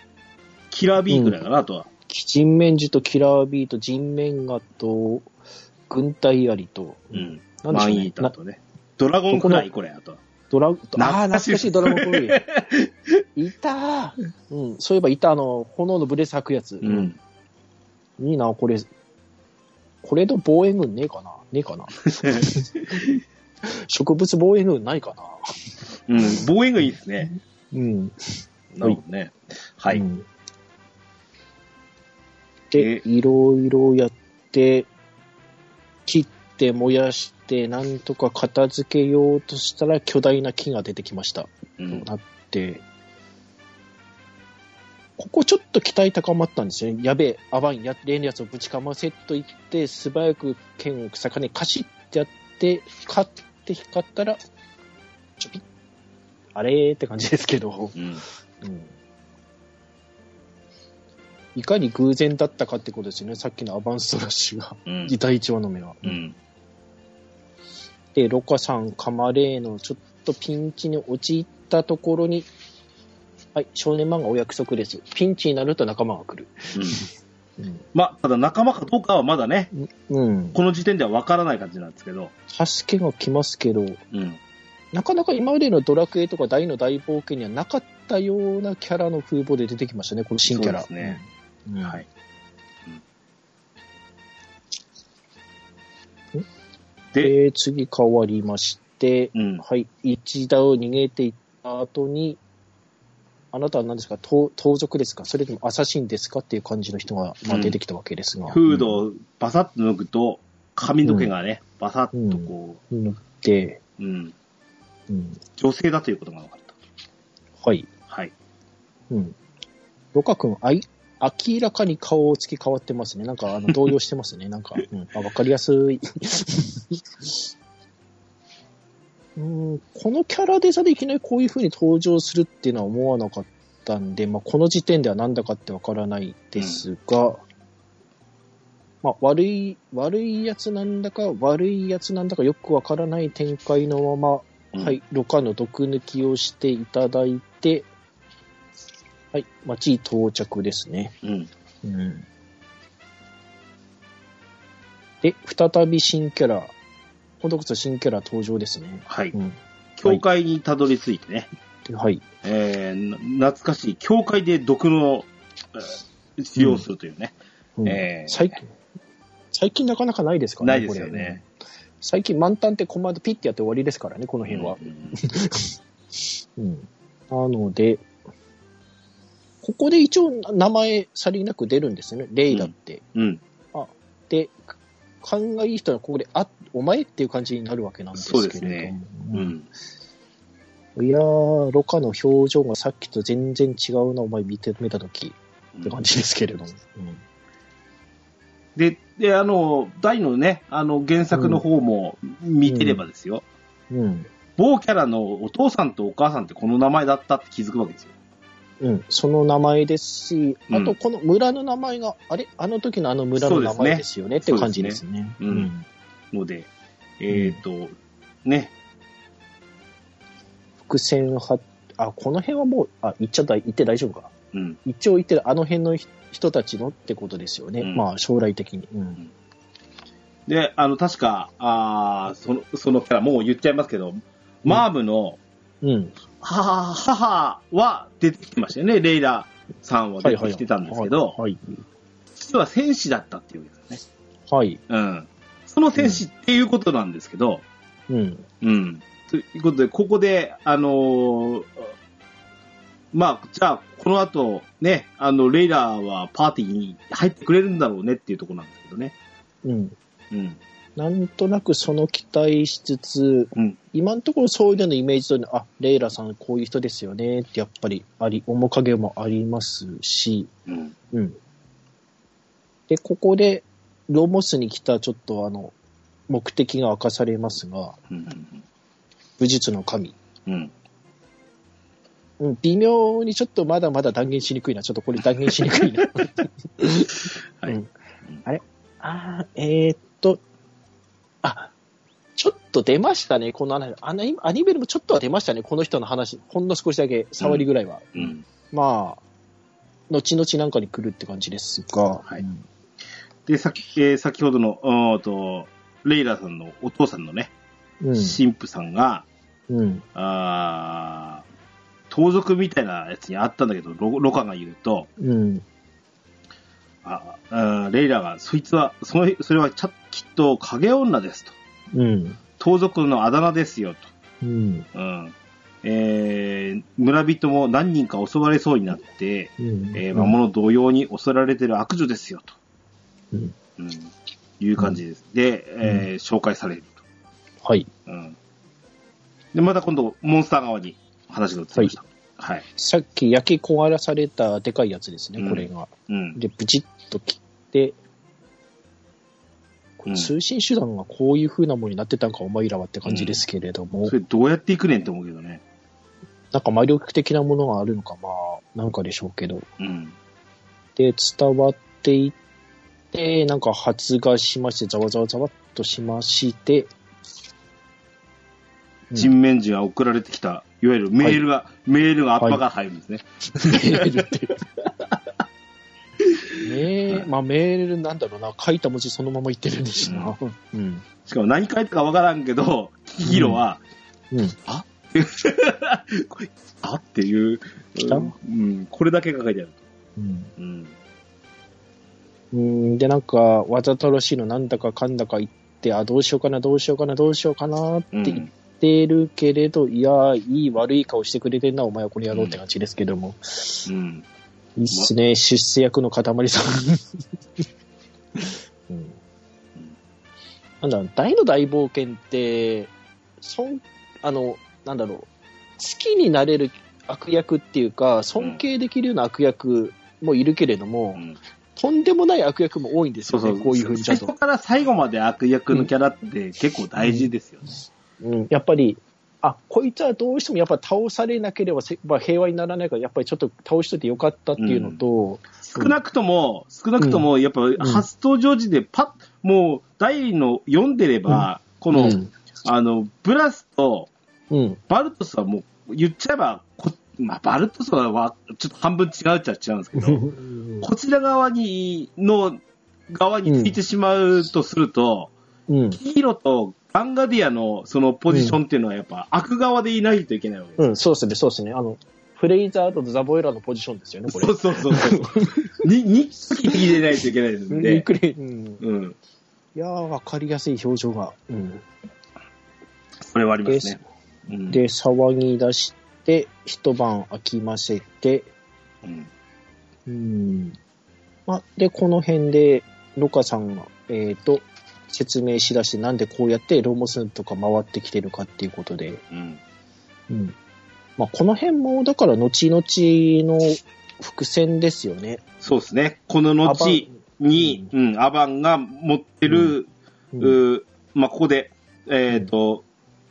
キラー B ぐらいかな、あとは。人面樹とキラービーと人面ガと軍隊槍と、うん。なんでしょうねマンイーターとね。ドラゴンフライ、これ、あとは。ドラ、ああー、懐懐かしいドラゴンフルイ。いたーうん、そういえばいた、あの、炎のブレス吐くやつ。うん。いいな、これ。これと防衛軍ねえかな？ねえかな？植物防衛軍ないかな？うん。防衛がいいですね。うん。なるほどね。はい。うんでえ、いろいろやって、切って燃やして、なんとか片付けようとしたら巨大な木が出てきました。うんとなって、ここちょっと期待高まったんですよね。やべえ、アバンや、例のやつをぶちかませと言って、素早く剣を逆にカシッてやって、光って光ったら、ちょぴっ。あれーって感じですけど。うん。うんいかに偶然だったかってことですよね。さっきのアバンストラッシュが。うん。第1話の目は。うん。で、ロカさん、カマレーのちょっとピンチに陥ったところに、はい、少年漫画お約束です。ピンチになると仲間が来る。うん。うん。まあ、ただ仲間かどうかはまだね、うん。この時点ではわからない感じなんですけど。助けが来ますけど、うん。なかなか今までのドラクエとか大の大冒険にはなかったようなキャラの風貌で出てきましたね、この新キャラ。そうですねうん。はい。で、で、次変わりまして、うん。はい、一打を逃げていった後に、あなたは何ですか？盗盗賊ですか？それともアサシンですか？っていう感じの人が、まあ、うん出てきたわけですが。フードをバサッと抜くと、髪の毛がね、バサッとこうん。塗って、う、うん、うん。女性だということが分かった。はい。はい。うん。ロカ君、あい、明らかに顔つき変わってますね。なんか、あの、動揺してますね。なんか、うん。あ、わかりやすい。うん、このキャラデザでいきなりこういう風に登場するっていうのは思わなかったんで、まあ、この時点ではなんだかってわからないですが、まあ、悪い、悪いやつなんだか、悪いやつなんだかよくわからない展開のまま、うんはい、ロカの毒抜きをしていただいて、はい、町到着ですね。うん。うん。で、再び新キャラ、今度こそ新キャラ登場ですね。はい。うん。教会にたどり着いてね、ではい。えー、な懐かしい、教会で毒の、えー使用するというね。うんえー最近、最近なかなかないですからないですよね。これ最近満タンってコマンドピッてやって終わりですからね、この辺は。うんうん。なので、ここで一応名前さりなく出るんですよね。レイだって。うん。で、勘がいい人はここで、あ、お前っていう感じになるわけなんですけれども。そうですねううんん。いやー、ロカの表情がさっきと全然違うな、お前見て、見たときって感じですけれども。で、で、あの、大のね、あの、原作の方も見てればですよ。うん。うん。某キャラのお父さんとお母さんってこの名前だったって気づくわけですよ。うん、その名前ですし、うんあとこの村の名前が、あれ？あの時のあの村の名前ですよねって感じですね。そうですねうんので、えっ、と、ね、伏線は、あ、この辺はもう、あ、言っちゃった、言って大丈夫か。うん。一応言ってるあの辺の人たちのってことですよね。うんまあ将来的に。うん。で、あの、確か、あーその、そのキャラ、もう言っちゃいますけど、マーブのうん。母、母は出てきてましたよね。レイラさんは出てきてたんですけど、はい。実は戦士だったっていうわけですね。はい。うん。その戦士っていうことなんですけど、うん。うん。ということで、ここで、あのーまあ、じゃあ、この後、ね、あの、レイラはパーティーに入ってくれるんだろうねっていうところなんですけどね。うん。うん。なんとなくその期待しつつ、うん今のところそういうののイメージとに、あ、レイラさんこういう人ですよねってやっぱりあり、面影もありますし、うん。うん。で、ここでロモスに来たちょっとあの、目的が明かされますが、うん。武術の神。うん。うん、微妙にちょっとまだまだ断言しにくいな。ちょっとこれ断言しにくいな。はいうんあれ？あーえーっと、あ、ちょっと出ましたね。このアニアニアニメでもちょっとは出ましたね。この人の話。ほんの少しだけ、触りぐらいは。うん。まあ、後々なんかに来るって感じですが。はいうんで、さっき、えー先ほどの、と、レイラさんのお父さんのね、うん。神父さんが、うん。あー盗賊みたいなやつにあったんだけど、ロロカが言うと、うん。ああーレイラが、そいつは、そのそれはちゃきっと影女ですと。うん。盗賊のあだ名ですようん。と。うん。えー村人も何人か襲われそうになって、うん。えー魔物同様に襲られてる悪女ですよと。うんうん。いう感じです。で、えー紹介されるはい。と。うん。で、また今度、モンスター側に話が移りました。はい。さっき焼き焦がらされたでかいやつですね、うんこれが。うん。で、ブチッと切って、通信手段がこういう風なものになってたんか、お前らはって感じですけれども、それどうやっていくねんって思うけどね。なんか魔力的なものがあるのか、まあ、なんかでしょうけど。うん。で、伝わっていって、なんか発芽しまして、ざわざわざわっとしまして、うん人面人が送られてきた、いわゆるメールが、メールがアッパーが入るんですね。メールって。メーまあメールなんだろうな、書いた文字そのまま言ってるんですな。うん。しかも何書いたかわからんけど、ヒーローは、うん。あ？これ、あ？っていう、うん、これだけが書いてある。うん。うん。うん、で、なんか、わざとらしいのなんだかかんだか言って、あ、どうしようかな、どうしようかな、どうしようかなって言ってるけれど、いや、いい悪い顔してくれてんな、お前はこれやろうって感じですけども。うん。いいっすね、出世役の塊さん。うん、なんだろう、大の大冒険って、そん、あの、なんだろう、好きになれる悪役っていうか、尊敬できるような悪役もいるけれども、うんとんでもない悪役も多いんですよね、そうそう。こういう風にちゃんと。最初から最後まで悪役のキャラって結構大事ですよね。うん、やっぱり、あ、こいつはどうしてもやっぱ倒されなければせ、まあ、平和にならないから、やっぱりちょっと倒しといてよかったっていうのと、少なくとも、少なくとも、やっぱ初登場時でパッ、もう、第の読んでれば、この、うん。あの、ブラスとうん、バルトスはもう、言っちゃえば、こまあ、バルトスはちょっと半分違うっちゃ違うんですけど、こちら側に、の、側についてしまうとすると、うん、ヒーローとガンガディアのそのポジションっていうのはやっぱ悪側でいないといけないわけです。うん、そうですね、そうですね。あの、フレイザーとザボエラのポジションですよね、これ。そうそうそうそう。に、に、き的でないといけないですんびっで。くり。うん、うん。いやー、わかりやすい表情が。うん、それはありますね。うんで、騒ぎ出して、一晩空きませて、うんうん。まあ、で、この辺で、ロカさんが、えっ、と、説明しだして、なんでこうやってロモスとか回ってきてるかっていうことで、うん。うん。まあ、この辺も、だから、後々の伏線ですよね。そうですね。この後に、うん、アバンが持ってる、うんうまあ、ここで、えっ、と、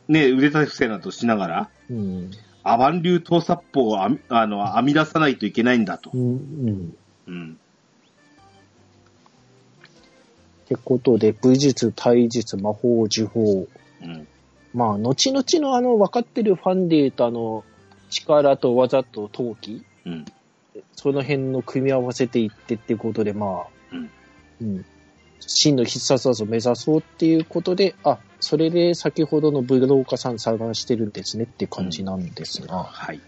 ね、腕立て伏せなどしながら、うん。アバン流盗殺法を編みあの編み出さないといけないんだと。うん。うん。うん。ってことで、武術、体術、魔法、呪法。うん。まあ、後々のあの、分かってるファンで言うと、あの、力と技と陶器、うん。その辺の組み合わせていってってことで、まあ、うん。うん。真の必殺技を目指そうっていうことで、あ、それで先ほどの武道家さん探してるんですねっていう感じなんですが。はい。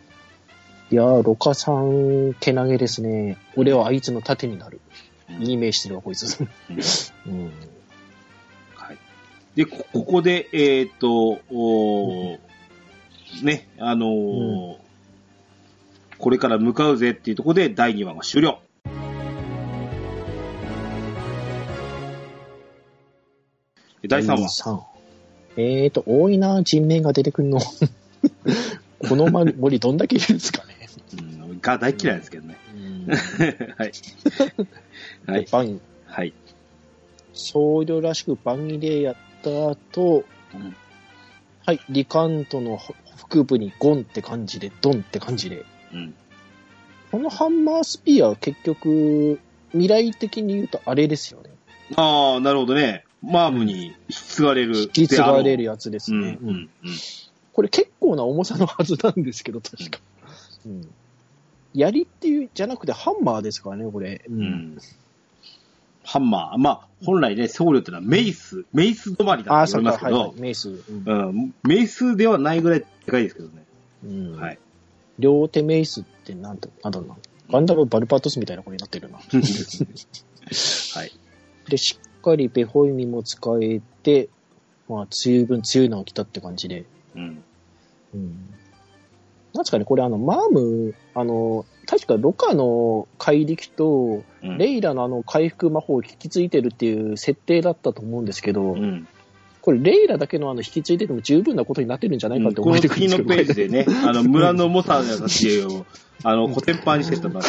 いやー、ロカさん、けなげですね。俺はあいつの盾になる。うんいい名してるわ、こいつ。うん うん。はい。で、こここで、えっ、と、おーね、あのーこれから向かうぜっていうところで第2話が終了。第3話。三えーと、多いな、人名が出てくるの。この森どんだけいるんですかね。うん、が大嫌いですけどね。うん。はい。はい。バン、はい。僧侶らしく番切れやった後、うんはい、リカントの腹部にゴンって感じで、ドンって感じで。うん。このハンマースピアは結局、未来的に言うとあれですよね。ああ、なるほどね。マームに引き継がれる。引き継がれるややつですうん、ね。うん、うん。これ結構な重さのはずなんですけど、確か。うん。槍っていう、じゃなくてハンマーですからね、これ。うう。ん。ハンマー。まあ、本来ね、僧侶ってのはメイス、メイス止まりだああ、ってそうか、言われますけど、はい、はい。メイス。うんうん、メイスではないぐらいでかいですけどね。うんはい。両手メイスってなんて、なんだろうな。ガンダムバルパトスみたいな子になってるな。はい。で、しっかりベホイミも使えて、まあ、十分強いのが来たって感じで。うん。うん。なんですかね、これあの、マーム、あの、確かロカの怪力と、うん。レイラのあの回復魔法を引き継いでるっていう設定だったと思うんですけど、うん。これレイラだけのあの引き継いでても十分なことになってるんじゃないかってこの思えてくるん次のですけど、ページでね、あの、村の猛者のたちを、あの、コテンパンにしてたのは、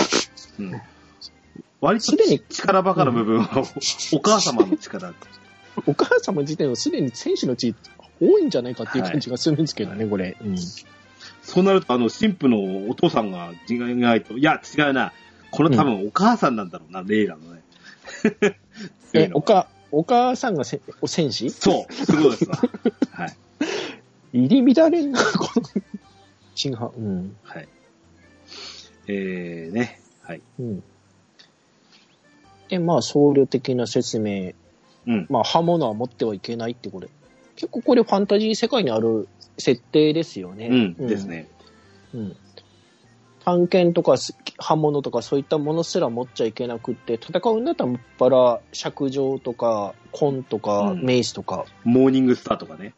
うん。割とすでに力ばかの部分は、お母様の力。お母様自体はすでに選手の地位多いんじゃないかっていう感じがするんですけどね、これ。うん。そうなると、あの、神父のお父さんが違いないと、いや、違うな。この多分お母さんなんだろうな、レイラのね。え、のおか、お母さんがせお戦士？そう、そういですわ。はい。入り乱れんな、この、チンハ、うん。はい。えー、ね。はい。うん。で、まあ、僧侶的な説明。うん。まあ、刃物は持ってはいけないってこれ。結構これファンタジー世界にある設定ですよね。うん。です。ね。うん。探検とかす刃物とかそういったものすら持っちゃいけなくって、戦うんだったらもっぱら尺状とか、コンとか、うんメイスとか、モーニングスターとかね。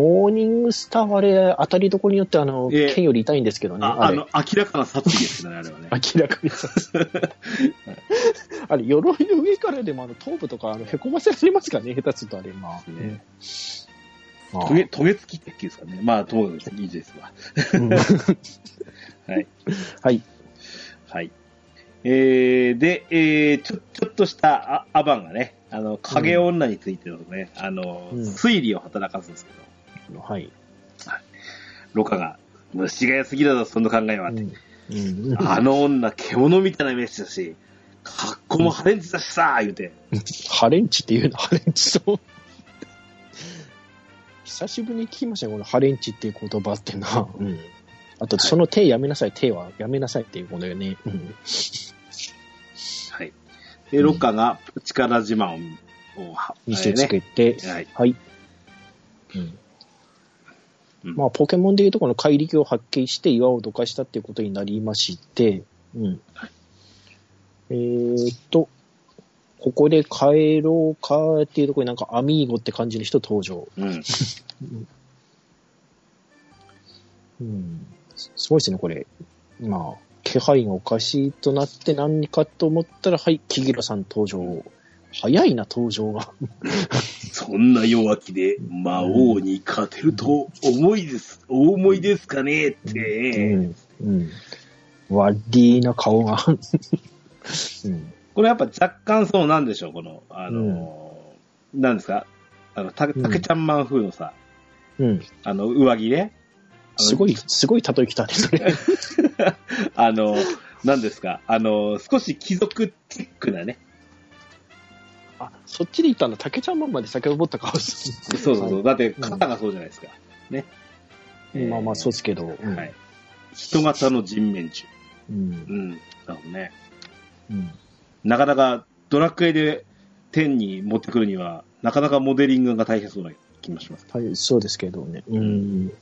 モーニングスターはあれ、当たりどころによってあの、ええ剣より痛いんですけどね。あれああの、明らかな殺意ですね、あれはね。明らかにそうあれ、鎧の上からでもあの頭部とかあの凹ませられますかね、下手するとあれ、まあ。ねまあトゲ、トゲ付きって言うんですかね。まあ、ともかくいいですわ。うん はい。はい。はい。えー、で、えー、ちょ、ちょっとしたアアバンがね、あの、影女についてのね、あの、うん推理を働かすんですけど、はい。ロカが、虫が良すぎだぞ、その考えは。うんうんあの女、獣みたいな飯だし、格好もハレンチだしさ、言うて。ハレンチっていうの、ハレンチそう。久しぶりに聞きましたよ、このハレンチっていう言葉ってな。うん。あと、その手やめなさい、手はやめなさいっていうことよね。うん。はい。で、ロカが力自慢を、は見せつけて、はい。はい。うん。うんまあ、ポケモンでいうとこの怪力を発見して岩をどかしたっていうことになりまして、うん。えーっと、ここで帰ろうかっていうところになんかアミーゴって感じの人登場。うん。うん。すすごいですね、これ。まあ、気配がおかしいとなって何かと思ったら、はい、キギラさん登場。早いな、登場が。そんな弱気で魔王に勝てると思いです、お思いですかねっうて。ん。うん。ワッリーな顔が。うん。これやっぱ若干そうなんでしょう、この、あのーなんですか？あの、た、たけちゃんマン風のさ、うん。あの、上着ね。すごい、すごい例えきたね、それ。あの、何ですか、あの、少し貴族チックなね。あ、そっちで言ったんだ。竹ちゃんマンまで遡った顔すそうそうそう。だって、肩がそうじゃないですか。ね。る。まあまあ、そうですけど。うんはい。人型の人面獣。うんうん。なるほどね。うんなかなかドラクエで天に持ってくるには、なかなかモデリングが大変そうな気もします。はい、そうですけどね。うん。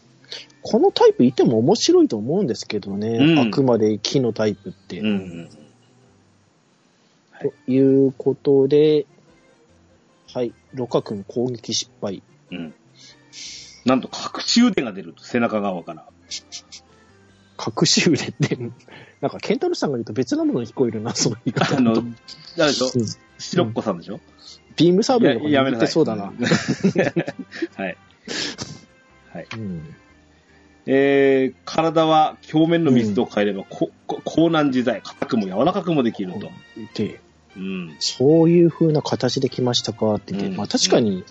このタイプいても面白いと思うんですけどね。うんあくまで木のタイプって。うんうん。ということで、はい、ロカ君攻撃失敗。うん。なんと隠し腕が出ると、背中側から。隠し腕って、なんか、ケンタロウさんが言うと別なものに聞こえるな、その言い方。あの、誰でしょ？うん白っ子さんでしょ、ビームサーベルとかややめなさい。言ってそうだな。はい。はい。うん。えー、体は表面の密度を変えれば、ここ高難自在、硬くも柔らかくもできると。で、うん。そういう風な形できましたかって言って、うんまあ確かに、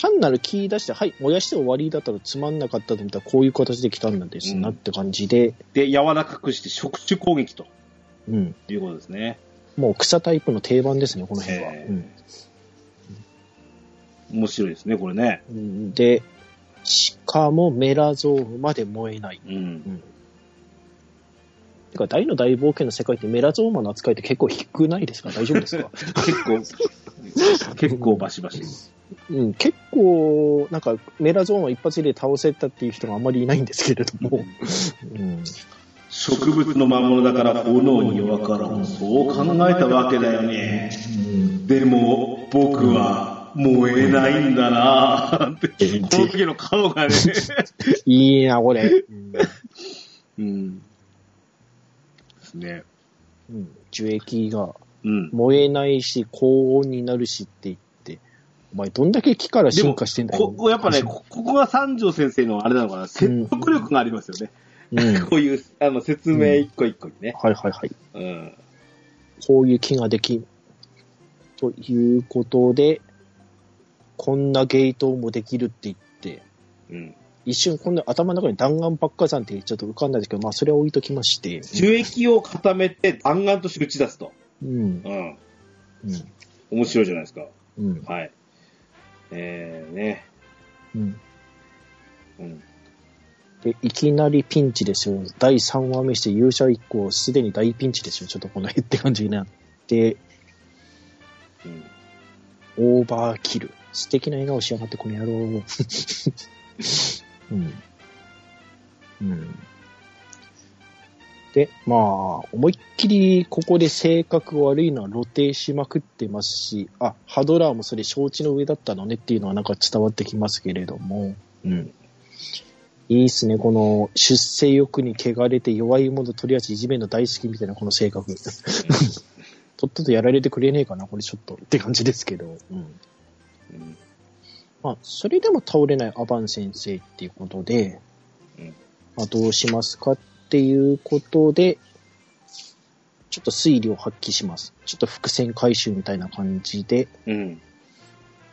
単なる木出して、はい、燃やして終わりだったらつまんなかったと思ったら、こういう形できたんですなうんって感じで、で、柔らかくして触手攻撃とうん。いうことですね。もう草タイプの定番ですね、この辺は。へー面白いですね、これね。うん、で、しかもメラゾームまで燃えない。うん。うん。てか、大の大冒険の世界ってメラゾーマの扱いって結構低ないですか？大丈夫ですか？結構、結構バシバシ。うん、結構、なんか、メラゾーマ一発で倒せたっていう人があまりいないんですけれども、うん、植物の魔物だから炎に弱からん。そう考えたわけだよね。でも、僕は燃えないんだなって。この時の顔がね。いいな、これ。うんうん。ですね。うん、樹液がうん。燃えないし、高温になるしって言って、お前どんだけ木から進化してんだよ。ここやっぱね、こここが三条先生のあれなのかな、説得力がありますよね。うん、こういう、あの、説明一個一個にね。はいはいはい。うん。こういう木ができん。ということで、こんなゲートもできるって言って、うん。一瞬こんな頭の中に弾丸爆火山ってちょっと浮かんだんですけど、まあそれは置いときまして。樹液を固めて弾丸として打ち出すと。うん。うん。うん。面白いじゃないですか。うん。はい。えー、ね。うん。うん。で、いきなりピンチですよ。第3話目して勇者以降、すでに大ピンチですよ。ちょっとこの辺って感じになって、うん。オーバーキル。素敵な笑顔しやがって、この野郎。うん。うん。で、まあ、思いっきりここで性格悪いのは露呈しまくってますし、あ、ハドラーもそれ承知の上だったのねっていうのはなんか伝わってきますけれども、うん。いいっすね、この出世欲に汚れて弱いものとりあえずいじめるの大好きみたいなこの性格。とっととやられてくれねえかな、これちょっとって感じですけど。うん。うん。まあ、それでも倒れないアバン先生っていうことで、うんまあ、どうしますかっていうことで、ちょっと推理を発揮します。ちょっと伏線回収みたいな感じで、うん。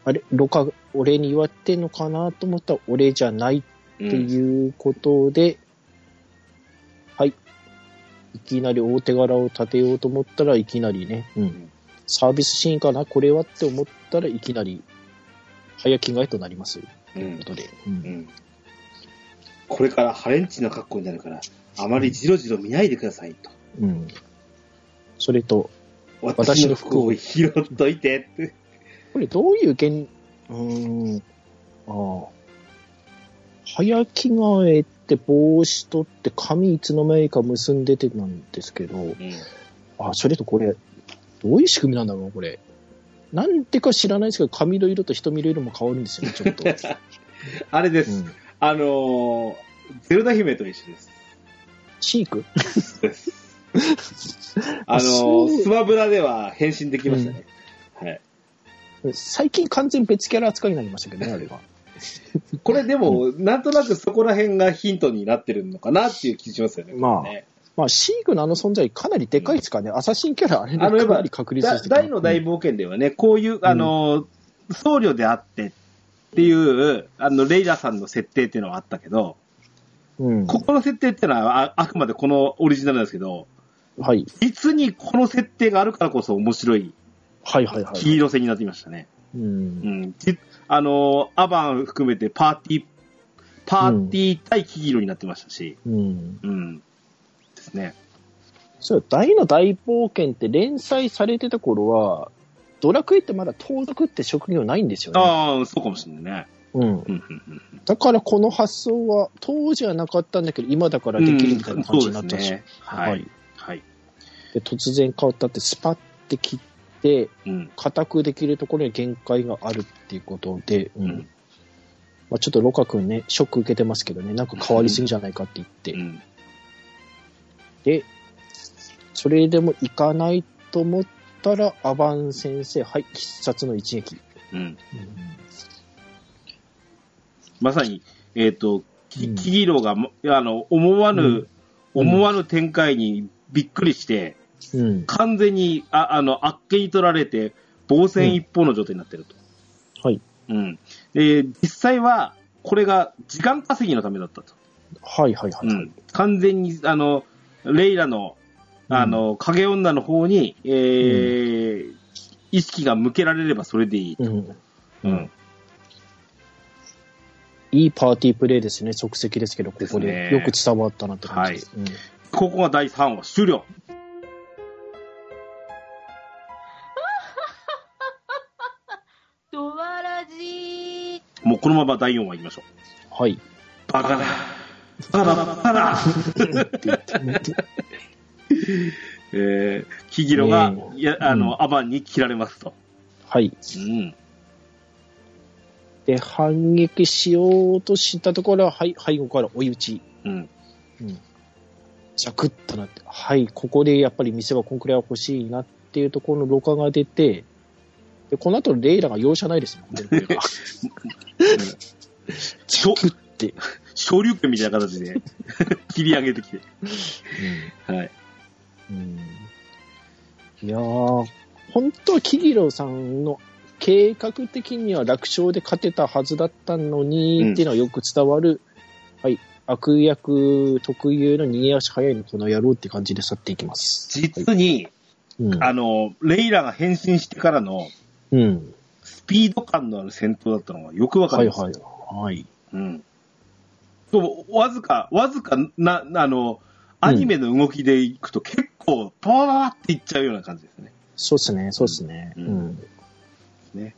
あれ、ロカ、俺に言われてんのかなと思ったら、俺じゃないってうん。いうことで、はい。いきなり大手柄を立てようと思ったらいきなりね、うん。サービスシーンかな？これは？って思ったらいきなり、早着替えとなります。ということで。うんうん。これからハレンチな格好になるから、あまりじろじろ見ないでくださいと。うん。それと、私の服を拾っといてって。これどういう現、うーん、ああ。早着替えて帽子取って髪いつの間にか結んでてなんですけど、うん。あ、それとこれ、どういう仕組みなんだろう、これ。なんてか知らないですけど、髪の色と瞳の色も変わるんですよね、ちょっと。あれです。うん、あのー、ゼルダ姫と一緒です。チーク？です。あのそうー、スマブラでは変身できましたね。はい。最近完全別キャラ扱いになりましたけどね、あれが。これでも、なんとなくそこら辺がヒントになってるのかなっていう気しますよね。まあこれねまあ、シークのあの存在かなりでかいですからね、アサシンキャラあれでかなり確立だしてた大の大冒険ではね、こういう、あのー、僧侶であってっていう、あの、レイラさんの設定っていうのはあったけど、うん。ここの設定ってのはああくまでこのオリジナルなんですけど、はい。実にこの設定があるからこそ面白いはいはいはい。黄色線になってきましたね。う。うんん。じあの、アバン含めてパーティー、パーティー対黄色になってましたし、うん。うん。ですね。そう、大の大冒険って連載されてた頃は、ドラクエってまだ盗賊って職業ないんですよね。ああ、そうかもしれないね。うん。だからこの発想は当時はなかったんだけど、今だからできるみたいな感じになったし。うんねはい。はい。で突然変わったってスパッて切って、うん。固くできるところに限界があるっていうことで、うんうんまあ、ちょっとロカ君ね、ショック受けてますけどね、なんか変わりすぎじゃないかって言って、うん。で、それでもいかないと思ったら、アバン先生、はい、必殺の一撃。うん。まさに、えっ、と、きうんキギロが、あの、思わぬ、うん思わぬ展開にびっくりして、うん。完全に、ああの、あっけに取られて、防戦一方の状態になってると。はい。うん。で、実際は、これが時間稼ぎのためだったと。はいはいはい。はいうん。完全に、あの、レイラの、あの、影女の方に、えー意識が向けられればそれでいい。うん。うん。いいパーティープレイですね、即席ですけど、ここですで。ねよく伝わったなって感じです。うんここが第3話終了。ドワラジー。もうこのまま第4話行きましょう。はい。バカだ。バカだ、バカだ。って言ってえー、キギロが、ねえいや、あの、アバンに切られますと。はい。うん。で、反撃しようとしたところは、はい、背後から追い打ち。うん。うん。ジャクッとなって、はい、ここでやっぱり店はこんくらいは欲しいなっていうところのろ過が出て、で、この後レイラが容赦ないですね、本当にこれが。しょグッて。昇竜拳みたいな形で 切り上げてきて。はい。うん。いやー、本当はキギロさんの計画的には楽勝で勝てたはずだったのに、うんっていうのはよく伝わる、はい、悪役特有の逃げ足早いのこの野郎って感じで去っていきます。実に、うん。あの、レイラが変身してからのうん。スピード感のある戦闘だったのがよくわかります。はいはい。はい。うん。そう、わずか、わずかな、あの、アニメの動きでいくと結構、パワーっていっちゃうような感じですね。そうですね、そうですね。ううんん。ね。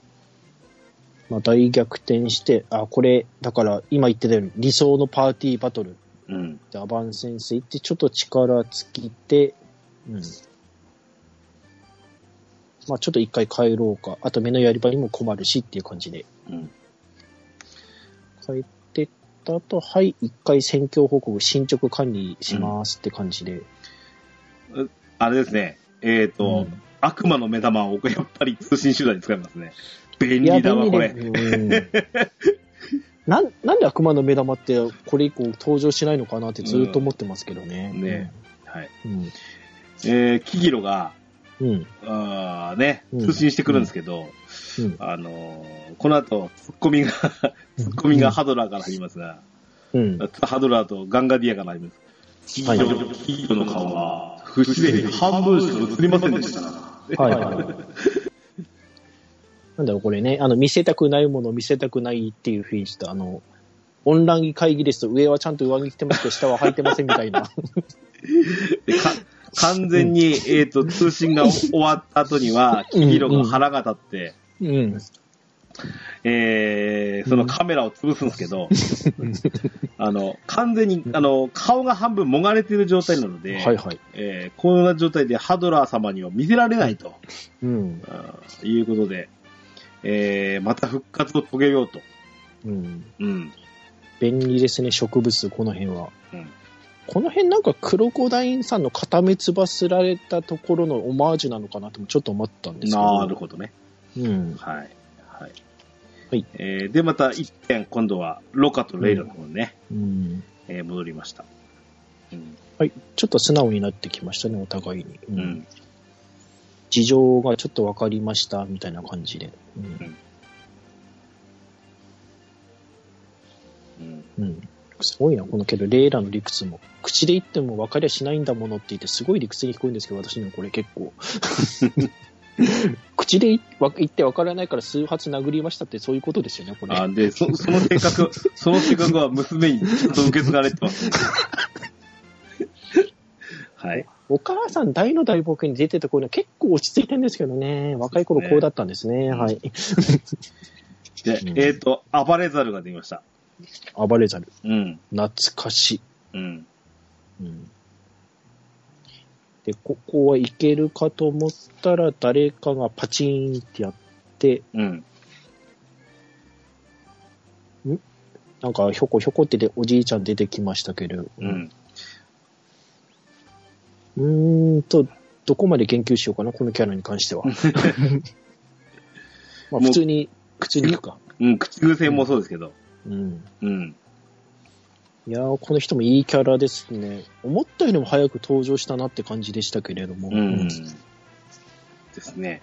まあ、大逆転して、あ、これ、だから、今言ってたように、理想のパーティーバトル。うん。で、アバン先生行って、ちょっと力尽きて、うん。まあ、ちょっと一回帰ろうか。あと、目のやり場にも困るしっていう感じで。うん。帰ってった後、はい、一回戦況報告、進捗管理しますって感じで。あれですね。えっ、と、うん悪魔の目玉をやっぱり通信手段に使いますね。便利だわ、便これ。なん、なんで悪魔の目玉って、これ以降登場しないのかなってずっと思ってますけどね。うんねはい。うん。えー、キギロが、うん。あーね、うん通信してくるんですけど、うん。あのーこの後、ツッコミが、ツッコミがハドラーから入りますが、うん。ハドラーとガンガディアから入ります。はいの顔は、不自然に半分しか映りませんでした。はいはい。なんだろう、これね、あの、見せたくないものを見せたくないっていうふうにした、あの、オンライン会議ですと上はちゃんと上着着てますけど下は履いてませんみたいな。完全に、えっ、と、通信が終わった後には、キギロが腹が立って、うん。えー、そのカメラを潰すんですけど、あの、完全に、あの、顔が半分もがれてる状態なので、はいはい。えーこんな状態でハドラー様には見せられないと、うん。いうことで、えー、また復活を遂げようと。うん。うん。便利ですね、植物、この辺は。うんこの辺なんかクロコダインさんの片目つばすられたところのオマージュなのかなともちょっと思ったんですけど。なるほどね。うん。はい。はい。はいえー、で、また一点、今度は、ロカとレイラの方にね、うん。えー戻りました。うん。はい。ちょっと素直になってきましたね、お互いに。ううん。事情がちょっと分かりました、みたいな感じで。うん。うん。うん。すごいな、このけど、レイラの理屈も。口で言っても分かりゃしないんだものって言って、すごい理屈に聞こえるんですけど、私にはこれ結構。口で言わ言って分からないから数発殴りましたってそういうことですよね、これ。あで、そその性格、その性格は娘にちゃんと受け継がれてます、ね。はい。お母さん大の大冒険に出てた頃は結構落ち着いてるんですけどね。若い頃こうだったんですね。はい。で、うんえっ、と、暴れザルができました。暴れザル。うん。懐かしい。うん。うん。で、ここはいけるかと思ったら、誰かがパチーンってやって、うん。なんかひょこひょこってでおじいちゃん出てきましたけど、うん。うーんと、どこまで言及しようかな、このキャラに関しては。まあ普通に、普通に行くか。うん、口癖もそうですけど。うん。うん。いやー、この人もいいキャラですね。思ったよりも早く登場したなって感じでしたけれども。うん。ですね。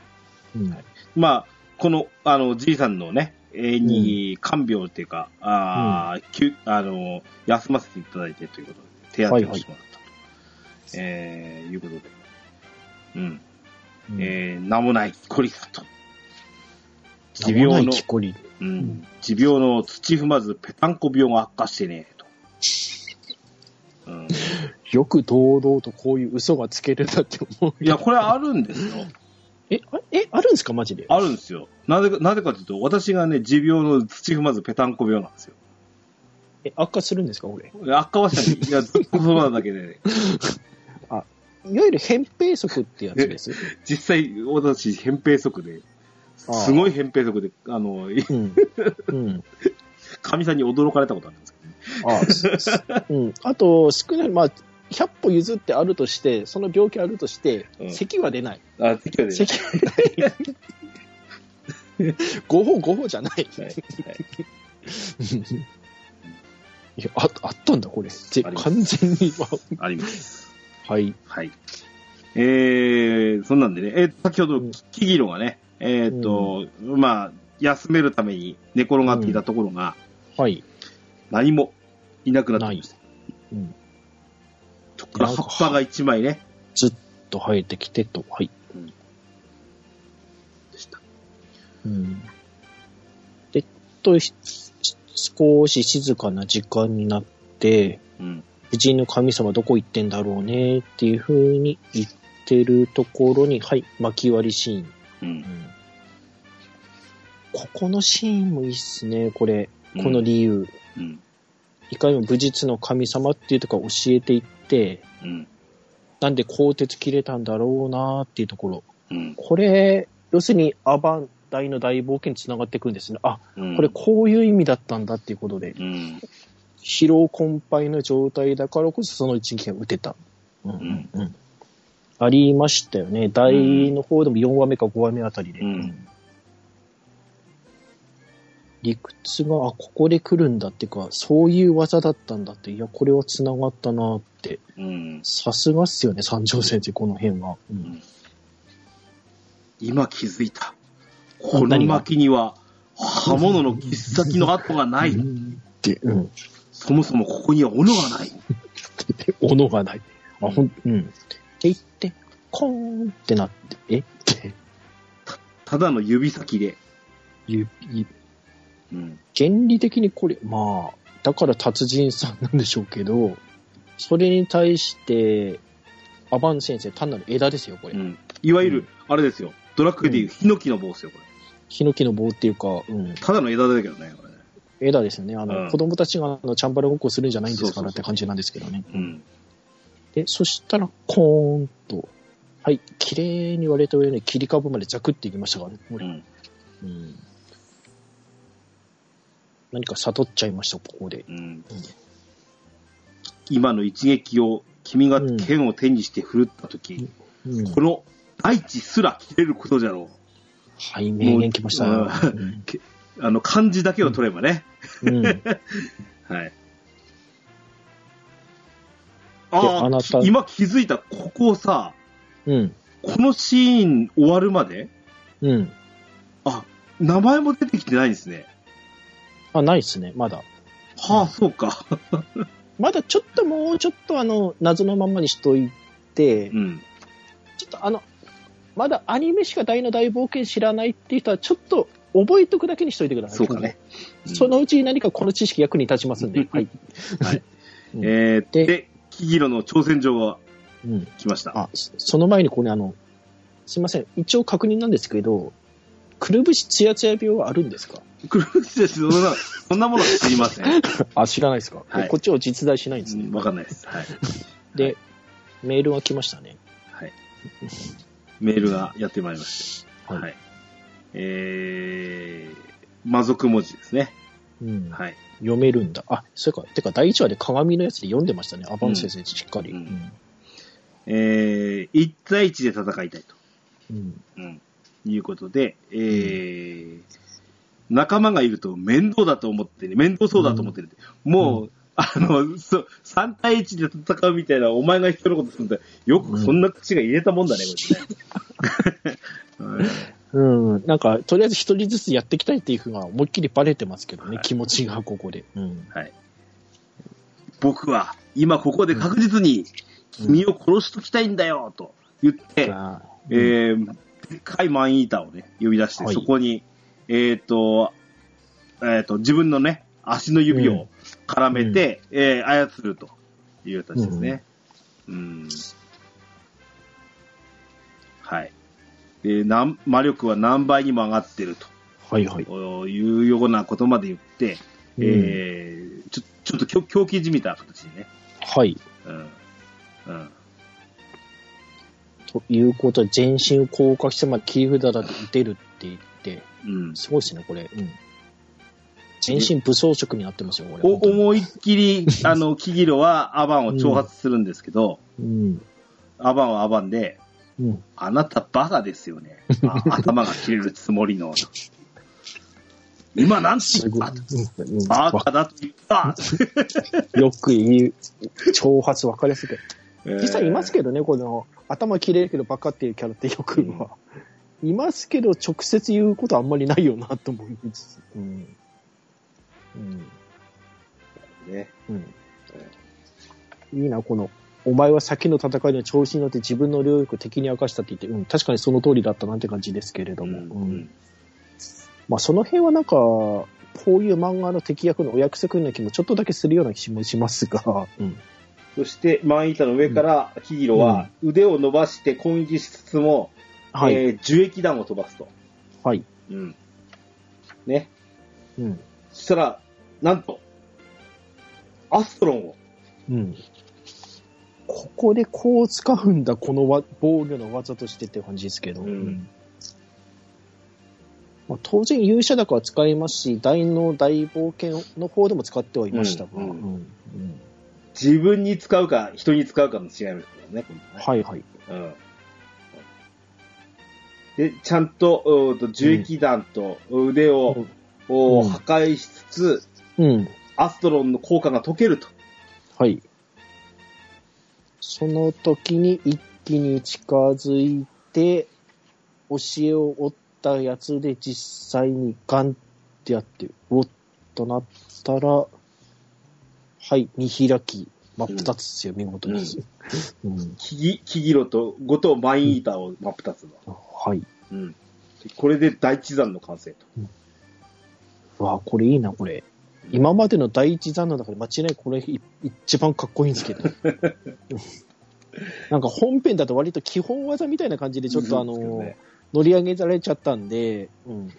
うんまあ、この、あの、じいさんのね、永遠に看病っていうか、あーきゅあの、休ませていただいてということで、手当てをしてもらったと。えー、いうことで。うん。うんえー、名もない木こりさんと。持名もない病の、木こり。うんん、持病の土踏まずぺたんこ病が悪化してねと。うん、よく堂々とこういう嘘がつけるなって思う。いや、これあるんですよ。え、あえ、あるんですか？マジで？あるんですよ。なぜか、なぜかというと、私がね、持病の土踏まずぺたんこ病なんですよ。え、悪化するんですか？これ。悪化はしない。いや、ずっとそうなだけで、ね、いわゆる扁平足ってやつです？実際、私、扁平足で、ああすごい扁平足で、あの、うん。うん。かみさんに驚かれたことあるんですけどね。あすすうん。あと、少ない、まあ、100歩譲ってあるとして、その病気あるとして、うん咳は出ない。あ、適当で、ね。咳は出ない。5歩5歩じゃない。はいはいいや、あ、あったんだ、これ。完全には。あります。はい。はい。えー、そんなんでね、えー先ほどうん、キギロがね、えーっと、まあ、休めるために寝転がっていたところが、はい。何もいなくなっていました。うん。そこから葉っぱが一枚ね、ずっと生えてきてと。はい。でした。うん。で、と、ひ少し静かな時間になって、うん。美人の神様どこ行ってんだろうねっていう風に言ってるところに、はい、巻き割りシーン。う。うんんここのシーンもいいっすね、これ。この理由。うん。いかにも武術の神様っていうとこ教えていって、うん。なんで鋼鉄切れたんだろうなっていうところ。うん。これ、要するにアバン大の大冒険につながっていくんですね。あ、うん。これこういう意味だったんだっていうことで、うん。疲労困憊の状態だからこそその一撃が打てた。うん。ありましたよね。大の方でも4話目か5話目あたりで。うん理屈が、あ、ここで来るんだっていうか、そういう技だったんだって、いや、これは繋がったなって。うん。さすがっすよね、三条先生、この辺は。うん今気づいた。この巻には、刃物の切っ先の跡がない。で、うん。そもそもここには斧がない。で、斧がない。あ、ほん、うん。って言って、コーンってなって、え？って、ただの指先で。ゆ、ゆうん。原理的にこれ、まあ、だから達人さんなんでしょうけど、それに対して、アバン先生、単なる枝ですよ、これ。うん。いわゆる、あれですよ。ドラッグでいうヒノキの棒ですよ、これ。ヒノキの棒っていうか、うん、ただの枝だけどね、これね。枝ですよね。あの、うん子供たちがあのチャンバラごっこするんじゃないんですからって感じなんですけどね。うん。で、そしたら、コーンと、はい、綺麗に言われた上に切り株までザクっていきましたからね。これうん。うん何か悟っちゃいました、ここで。うん。今の一撃を、君が剣を手にして振るったとき、うん、この大地すら切れることじゃろはい、名言来ましたね。あの、漢字だけを取ればね。はい。あああなた今気づいた、ここさ、うん。このシーン終わるまで、うん。あ、名前も出てきてないんですね。あ、ないっすね、まだ。はあ、そうか。まだちょっともうちょっとあの、謎のまんまにしといて、うん。ちょっとあの、まだアニメしか大の大冒険知らないっていう人は、ちょっと覚えとくだけにしといてください。そうかね。そのうちに何かこの知識役に立ちますんで。はい。はい。うんえー、でで、キギロの挑戦状がうん。来ました。あ、そその前にこれあの、すいません。一応確認なんですけど、くるぶしツヤツヤ病はあるんですか？クルーズです。そんな、そんなものは知りません。あ、知らないですか、はいこっちを実在しないんですね。わかんないです。はい。で、メールが来ましたね。はい。メールがやってまいりました。はいはい。えー、魔族文字ですね。うん。はい。読めるんだ。あ、それか、てか第1話で鏡のやつで読んでましたね。アバン先生しっかり。ううんん。えー、1対1で戦いたいと。うん。うん。いうことで、えー、仲間がいると面倒だと思ってね、面倒そうだと思ってるって。もう、あの、そ3対1で戦うみたいな、お前が人のことするんだ。よくそんな口が言えたもんだね、これね。うん。なんか、とりあえず一人ずつやっていきたいっていうふうが思いっきりバレてますけどね、はい気持ちがここで。うん。はい。僕は、今ここで確実に、君を殺しときたいんだよ、と言って、あえー、でっかいマンイーターをね、呼び出して、はいそこに、えっ、と、えっ、と、自分のね、足の指を絡めて、えー操るという形ですね。うん。はい。で、なん魔力は何倍にも上がってるはいはい。というようなことまで言って、うんえー、ちょ、ちょっと狂狂気じみた形でね。はい。うん。うん。ということで、全身を降下してまで切り札だと打てるって言って、うん。すごいですね、これ。うん。全身武装色になってますよ、これ。思いっきり、あの、キギロはアバンを挑発するんですけど、うん。アバンはアバンで、うん。あなたバカですよね。あ頭が切れるつもりの。今なんて言った？バカだと言った。よく言う、挑発分かりやすく。実実際いますけどね、この、頭切れるけどバカっていうキャラってよくは。いますけど、直接言うことあんまりないよな、と思いつつ。うん。うん。ね。うん。いいな、この、お前は先の戦いの調子に乗って自分の領域を敵に明かしたって言って、うん、確かにその通りだったなって感じですけれども。うんうんまあ、その辺はなんか、こういう漫画の敵役のお約束の気もちょっとだけするような気もしますが、うん。そして、マンイータの上から、キギロは腕を伸ばして攻撃しつつも、はい。えー樹液弾を飛ばすと。はい。うん。ね。うん。そしたら、なんと、アストロンを、うん。ここでこう使うんだ、このわ防御の技としてっていう感じですけど。うんまあ、当然勇者高は使いますし、大の大冒険の方でも使ってはいましたが。うんうんうんうん自分に使うか、人に使うかの違いですからね、今度ね。はいはい。うん。で、ちゃんと、と樹液弾と腕を、おうん破壊しつつ、うん。アストロンの効果が解けると。はい。その時に一気に近づいて、教えを折ったやつで実際にガンってやって、おっとなったら、はい、見開き、真っ二つですよ、見事に。うんキギ、キギロと5とマインイーターを真っ二つの。はい。うん。これで第一弾の完成と。わあ、これいいな、これ。今までの第一弾の中で間違いこれい一番かっこいいんですけど。なんか本編だと割と基本技みたいな感じでちょっとあの、乗り上げられちゃったんで、うん。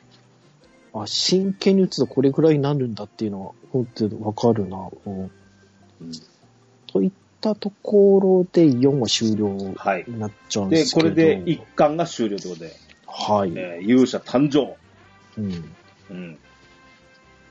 あ、真剣に打つとこれぐらいになるんだっていうのは、本当にわかるな。うんうんといったところで4話終了はい。になっちゃうんでで、すけど。これで一巻が終了ということで、はい。えー勇者誕生。うんうん。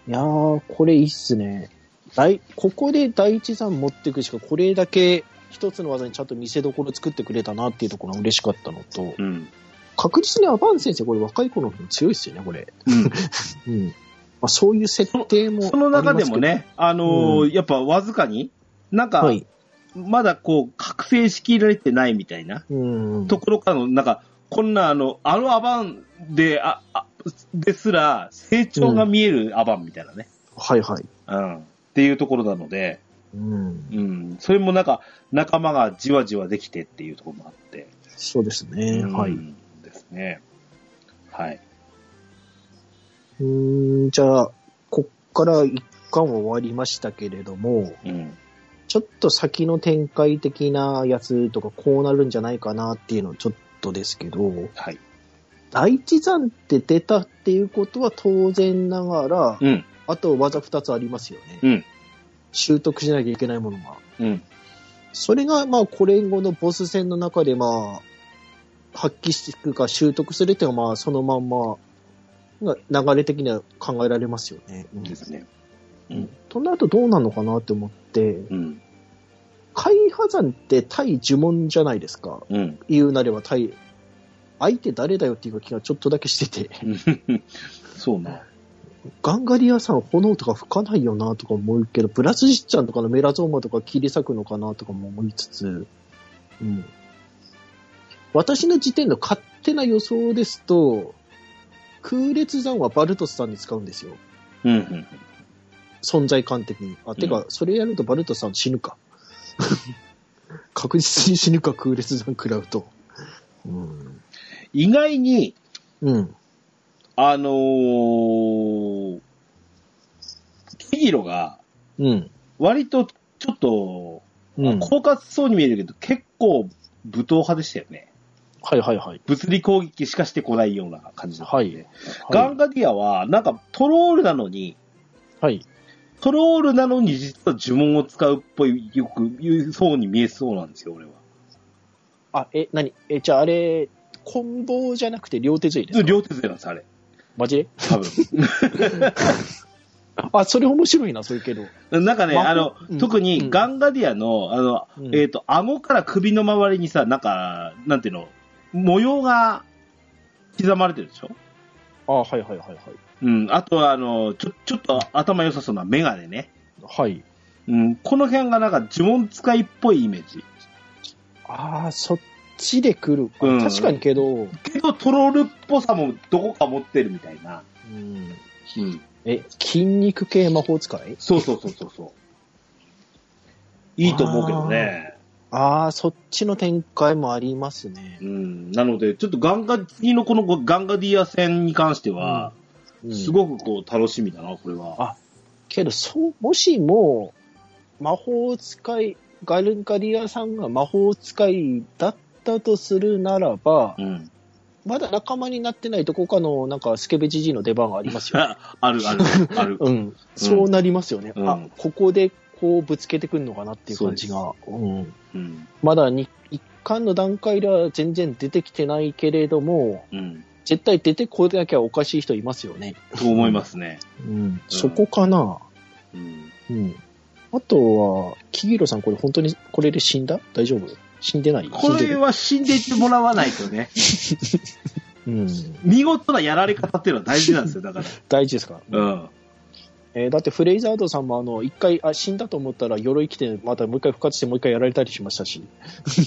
いやー、これいいっすね。第ここで第一弾持っていくしか、これだけ一つの技にちゃんと見せ所作ってくれたなっていうところが嬉しかったのと、うん。確実にアバン先生、これ若い頃の強いっすよね、これ。うん。うん。まあ、そういう設定もその中でもね、あのーうやっぱわずかに、なんか、はい。まだこう、覚醒しきられてないみたいなうん。ところからの、なんか、こんなあの、あのアバンで、あ、あですら、成長が見えるアバンみたいなね。はいはい。うん。っていうところなので、うん。うん、それもなんか仲間がじわじわできてっていうところもあって、そうですね。うんはい。ですね。はい。うーん、じゃあ、こっから一巻は終わりましたけれども、うん。ちょっと先の展開的なやつとかこうなるんじゃないかなっていうのちょっとですけど、はい。第一山って出たっていうことは当然ながら、うん。あと技二つありますよね。うん。習得しなきゃいけないものが。うん。それが、まあ、これ後のボス戦の中で、まあ、発揮していくか習得するっていうのは、まあ、そのまんま、が流れ的には考えられますよね。うんですね。となるとどうなるのかなって思って、うん。海破山って対呪文じゃないですか。うん。言うなれば対、相手誰だよっていう気がちょっとだけしてて、そうな。ガンガリアさん炎とか吹かないよなとか思うけど、ブラスジッちゃんとかのメラゾーマとか切り裂くのかなとかも思いつつ、うん。私の時点の勝手な予想ですと、空烈山はバルトスさんに使うんですよ。うん。うん。存在感的に。あ、てか、それやるとバルトスさん死ぬか。確実に死ぬか、空烈山食らうと。うん。意外に、うん。あのー、キギロが、うん。割とちょっと、うん。狡猾そうに見えるけど、結構武闘派でしたよね。はいはいはい。物理攻撃しかしてこないような感じだったんで。はいガンガディアは、なんかトロールなのに、はい。トロールなのに実は呪文を使うっぽい、よく言うそうに見えそうなんですよ、俺は。あ、え、なにえ、じゃああれ、棍棒じゃなくて両手杖ですか？両手勢なんです、あれ。マジ？で多分。あ、それ面白いな、そういうけど。なんかね、まあの、うん特にガンガディアの、あの、うんえっ、と、顎から首の周りにさ、なんか、なんていうの、模様が刻まれてるでしょ？あ、はいはいはいはい。うん。あとは、あの、ちょ、ちょっと頭良さそうなメガネね。はい。うん。この辺がなんか呪文使いっぽいイメージ。ああ、そっちで来る。あうん確かにけど、けど、トロールっぽさもどこか持ってるみたいな。うん、うん。え、筋肉系魔法使い？そうそうそうそうそう。いいと思うけどね。ああ、そっちの展開もありますねう。ん。なので、ちょっとガンガ、次のこのガンガディア戦に関しては、うんすごくこう楽しみだな、これは。あけど、そう、もしも、魔法使い、ガルンカリアさんが魔法使いだったとするならば、うん。まだ仲間になってないどこかの、なんか、スケベジジイの出番がありますよ、ね。あ あるある、ある。うん。そうなりますよね。うんあ、ここで、こう、ぶつけてくるのかなっていう感じが。うん。うん。まだに一巻の段階では全然出てきてないけれども、うん。絶対出てこなきゃおかしい人いますよね。と思いますね。うん。そこかな。うん。うん。あとは、キギロさんこれ本当にこれで死んだ？大丈夫？死んでない？これは死んでいってもらわないとね、うん。見事なやられ方っていうのは大事なんですよ、だから。大事ですか、うん。えーだってフレイザードさんもあの、一回、あ、死んだと思ったら鎧着て、またもう一回復活してもう一回やられたりしましたし。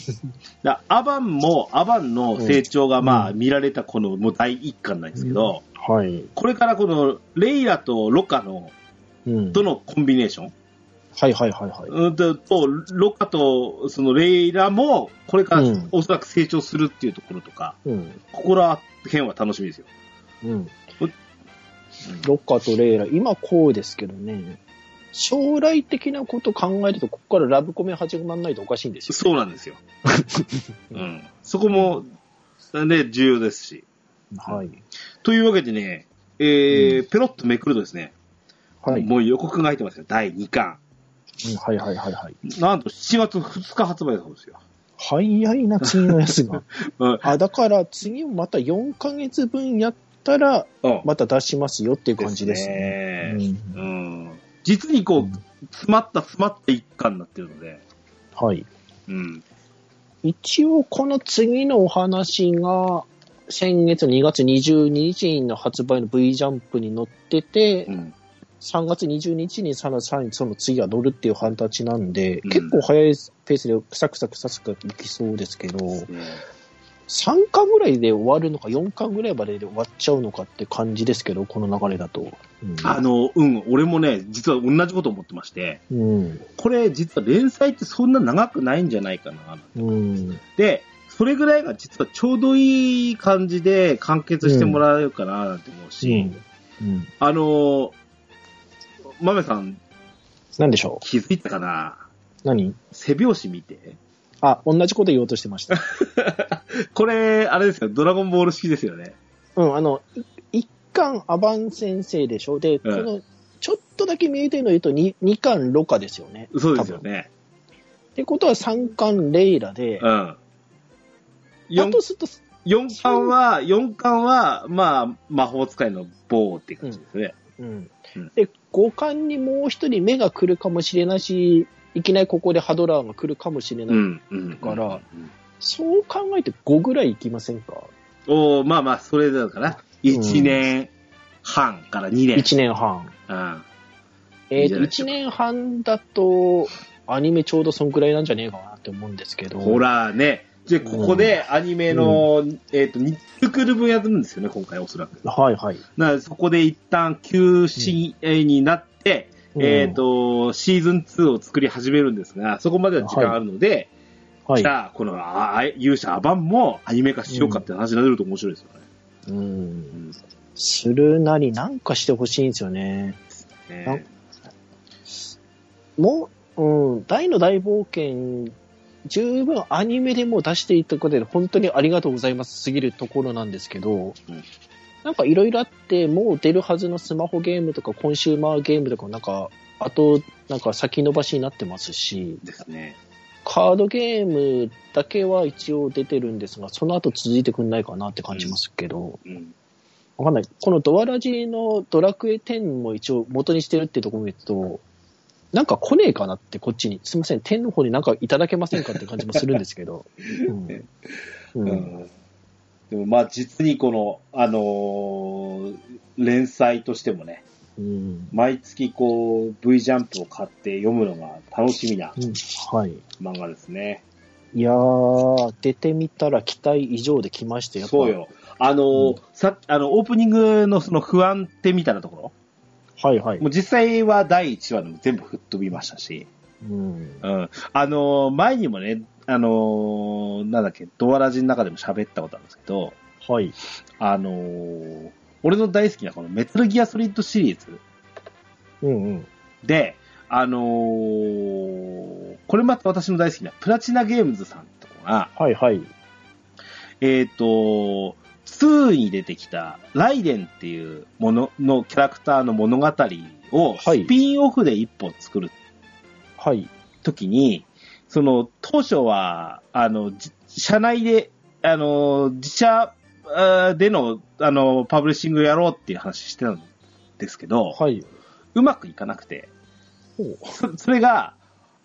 だアバンも、アバンの成長がまあうん見られたこのもう第一巻なんですけど、はい。これからこのレイラとロカの、うん。とのコンビネーション、はいはいはいはい。うんと、とロカとそのレイラも、これからうんおそらく成長するっていうところとか、うん。ここら辺は楽しみですよ。うん。ロッカーとレイラ、今こうですけどね、将来的なこと考えると、ここからラブコメ始まらないとおかしいんですよ。そうなんですよ。うん。そこも、ね、重要ですし。はい。というわけでね、えーペロッとめくるとですね、はい。うんもう予告が入ってますよ。第2巻。はいはいはいはい。なんと7月2日発売だそうですよ。早いな、次のやつが。うん。あ、だから次もまた4ヶ月分やったら、うんまた出しますよっていう感じですね。ねうんうん。実にこう、うん詰まった詰まった一巻になってるので、はい。うん。一応この次のお話が、先月2月22日の発売の V ジャンプに載ってて、うん。3月22日にさらさらにその次は乗るっていう形なんで、うん結構早いペースでサクサクサクサクいきそうですけど、ね3巻ぐらいで終わるのか、4巻ぐらいまでで終わっちゃうのかって感じですけど、この流れだと。うんあの、うん、俺もね、実は同じこと思ってまして、うん。これ実は連載ってそんな長くないんじゃないかな。うん。で、それぐらいが実はちょうどいい感じで完結してもらえるかななんて思うし、うん。あの、豆さんなんでしょ気づいたかな？う何？背拍子見て。あ、同じこと言おうとしてました。これ、あれですよ、ドラゴンボール式ですよね。うん、あの、い一巻アバン先生でしょ？で、うんこの、ちょっとだけ見えてるの言うと、二二巻ロカですよね。そうですよね。ってことは三巻レイラで、うん。あ四とすると、4巻は、四巻は、まあ、魔法使いの棒っていう感じですね。うんうん。で、五巻にもう一人目が来るかもしれないし、いきなりここでハドラーが来るかもしれない。うん。うん。だからうんそう考えて5ぐらいいきませんか？おーまあまあ、それだから、1年半から2年。?1 年半。うん。えっ、と、いいじゃないです1年半だと、アニメちょうどそんくらいなんじゃねえかなって思うんですけど。ほらね。じゃあここでアニメの、えっ、と、3つクール分やるんですよね、今回おそらく。はいはい。なそこで一旦休止になって、うんえっ、と、シーズン2を作り始めるんですが、そこまでは時間あるので、はいじ。ゃあ、このああ勇者アバンもアニメ化しようかって話になると面白いですよね。うん。するなりなんかしてほしいんですよね。ねもう、うん、大の大冒険、十分アニメでも出していたことで本当にありがとうございますすぎるところなんですけど、なんかいろいろあって、もう出るはずのスマホゲームとかコンシューマーゲームとかなんか、あと、なんか先延ばしになってますし、ですね。カードゲームだけは一応出てるんですが、その後続いてくんないかなって感じますけど、うん。わかんない。このドアラジのドラクエ10も一応元にしてるってところを見ると、なんか来ねえかなってこっちに。すみません、10の方になんかいただけませんかって感じもするんですけど。うん。う。うんん。でもまあ実にこの、あのー連載としてもね、うん。毎月こう V ジャンプを買って読むのが楽しみなうんはい。漫画ですね。いやー、出てみたら期待以上で来ましたよ。そう。よ。あのーうんさあの、オープニングのその不安ってみたいなとこはいはいろ、も。う実際は第1話でも全部吹っ飛びましたし、うん。うん。あのー前にもね、あのーなんだっけ、ドアラジの中でも喋ったことあるんですけど、はい。あのー俺の大好きなこのメタルギアソリッドシリーズうんうん。で、あのーこれまた私の大好きなプラチナゲームズさんとかが、はいはい。えっ、と、2に出てきたライデンっていうもののキャラクターの物語をはいスピンオフで一本作るはい。ときに、その当初は、あの、じ社内で、あの、自社での、あの、パブリッシングやろうっていう話してたんですけど、はい。うまくいかなくて、そ それが、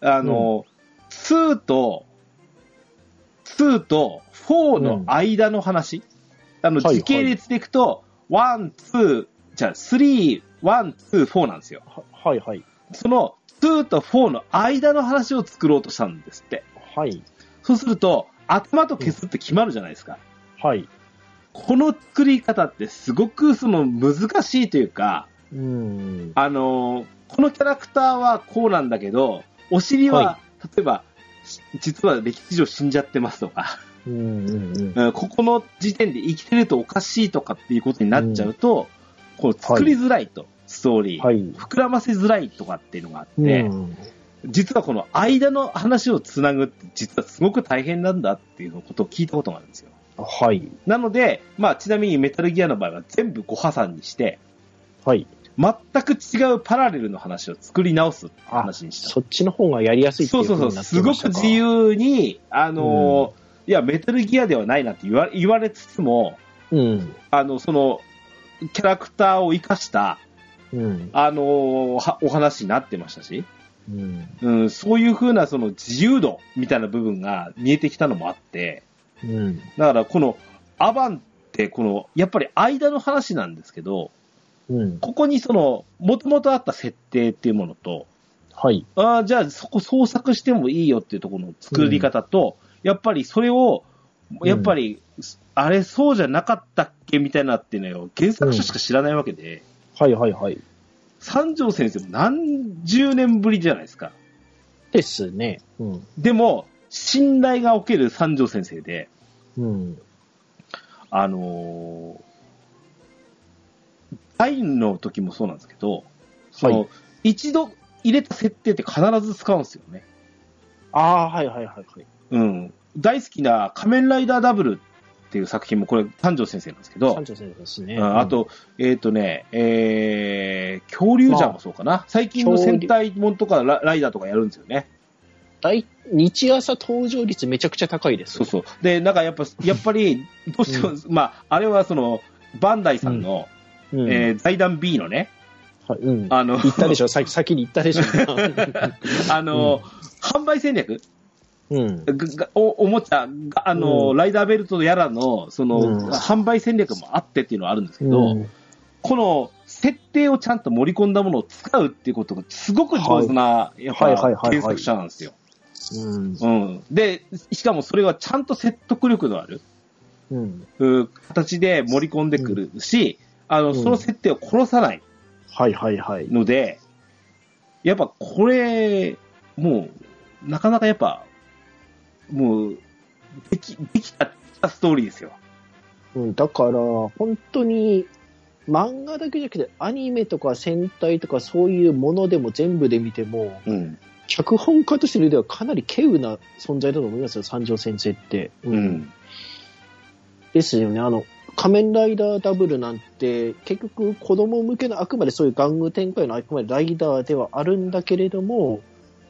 あの、2と、2と4の間の話、あの、はい時系列でいくと、1、2、じゃあ、3、1、2、4なんですよ。ははいはい。その2と4の間の話を作ろうとしたんですって。はい。そうすると、頭と消すって決まるじゃないですか。はい。この作り方ってすごくその難しいというか、うん。あのーこのキャラクターはこうなんだけど、お尻は、は例えば、し実は歴史上死んじゃってますとか、うんうんここの時点で生きてるとおかしいとかっていうことになっちゃうと、こう作りづらいと、ストーリー、はい。膨らませづらいとかっていうのがあって、うん。実はこの間の話をつなぐって実はすごく大変なんだっていうことを聞いたことがあるんですよ。はい。なので、まあちなみにメタルギアの場合は全部ご破産にして、はい。全く違うパラレルの話を作り直すってあ、話にした。そっちの方がやりやすいっていうそうそうそう、すごく自。由に、あのーいや、メタルギアではないなって言わ言われつつも、うん。あの、その、キャラクターを生かした、うん。あのお話になってましたし、うん。うん、そういう風なその自由度みたいな部分が見えてきたのもあって、うん。だからこのアバンってこの、やっぱり間の話なんですけど、うん。ここにその、もともとあった設定っていうものと、はい。ああ、じゃあそこ創作してもいいよっていうところの作り方と、やっぱりそれをやっぱり、あれそうじゃなかったっけみたいなっていうのを原作者しか知らないわけで、はいはいはい。三条先生も何十年ぶりじゃないですか。ですね。うん。でも、信頼がおける三条先生で、うん。あのー、ダインの時もそうなんですけど、その、はい一度入れた設定って必ず使うんですよね。ああ、はいはいはいはい。うん。大好きな仮面ライダーダブルっていう作品もこれ、三条先生なんですけど三、条先生ですね。うんあと、えっ、とね、えー、恐竜じゃんもそうかな。最近の戦隊もんとかラライダーとかやるんですよね。大日朝登場率めちゃくちゃ高いです。そうそう。で、なんかやっぱ、やっぱり、どうしても、まあ、あれはその、バンダイさんの、うん。えー財団 B のね、はいうん。あの、言ったでしょ？先先に言ったでしょ？あの、販売戦略？うん。おおもちゃが、あの、うん。ライダーベルトやらの、その、うん。販売戦略もあってっていうのはあるんですけど、うん。この、設定をちゃんと盛り込んだものを使うっていうことがすごく上手な、やっぱ、はい。はい。はい。はい原作者なんですよ。うん。うん。で、しかもそれはちゃんと説得力のある、うん。う形で盛り込んでくるし、あの、うんその設定を殺さないはいはいはい。ので、やっぱこれ、もう、なかなかやっぱ、もう、でき、できたストーリーですよ。うん、だから、本当に、漫画だけじゃなくて、アニメとか戦隊とかそういうものでも全部で見ても、うん。脚本家としてではかなり稀有な存在だと思いますよ、三条先生って。ううん。ですよね。あの、仮面ライダーダブルなんて、結局子供向けのあくまでそういう玩具展開のあくまでライダーではあるんだけれども、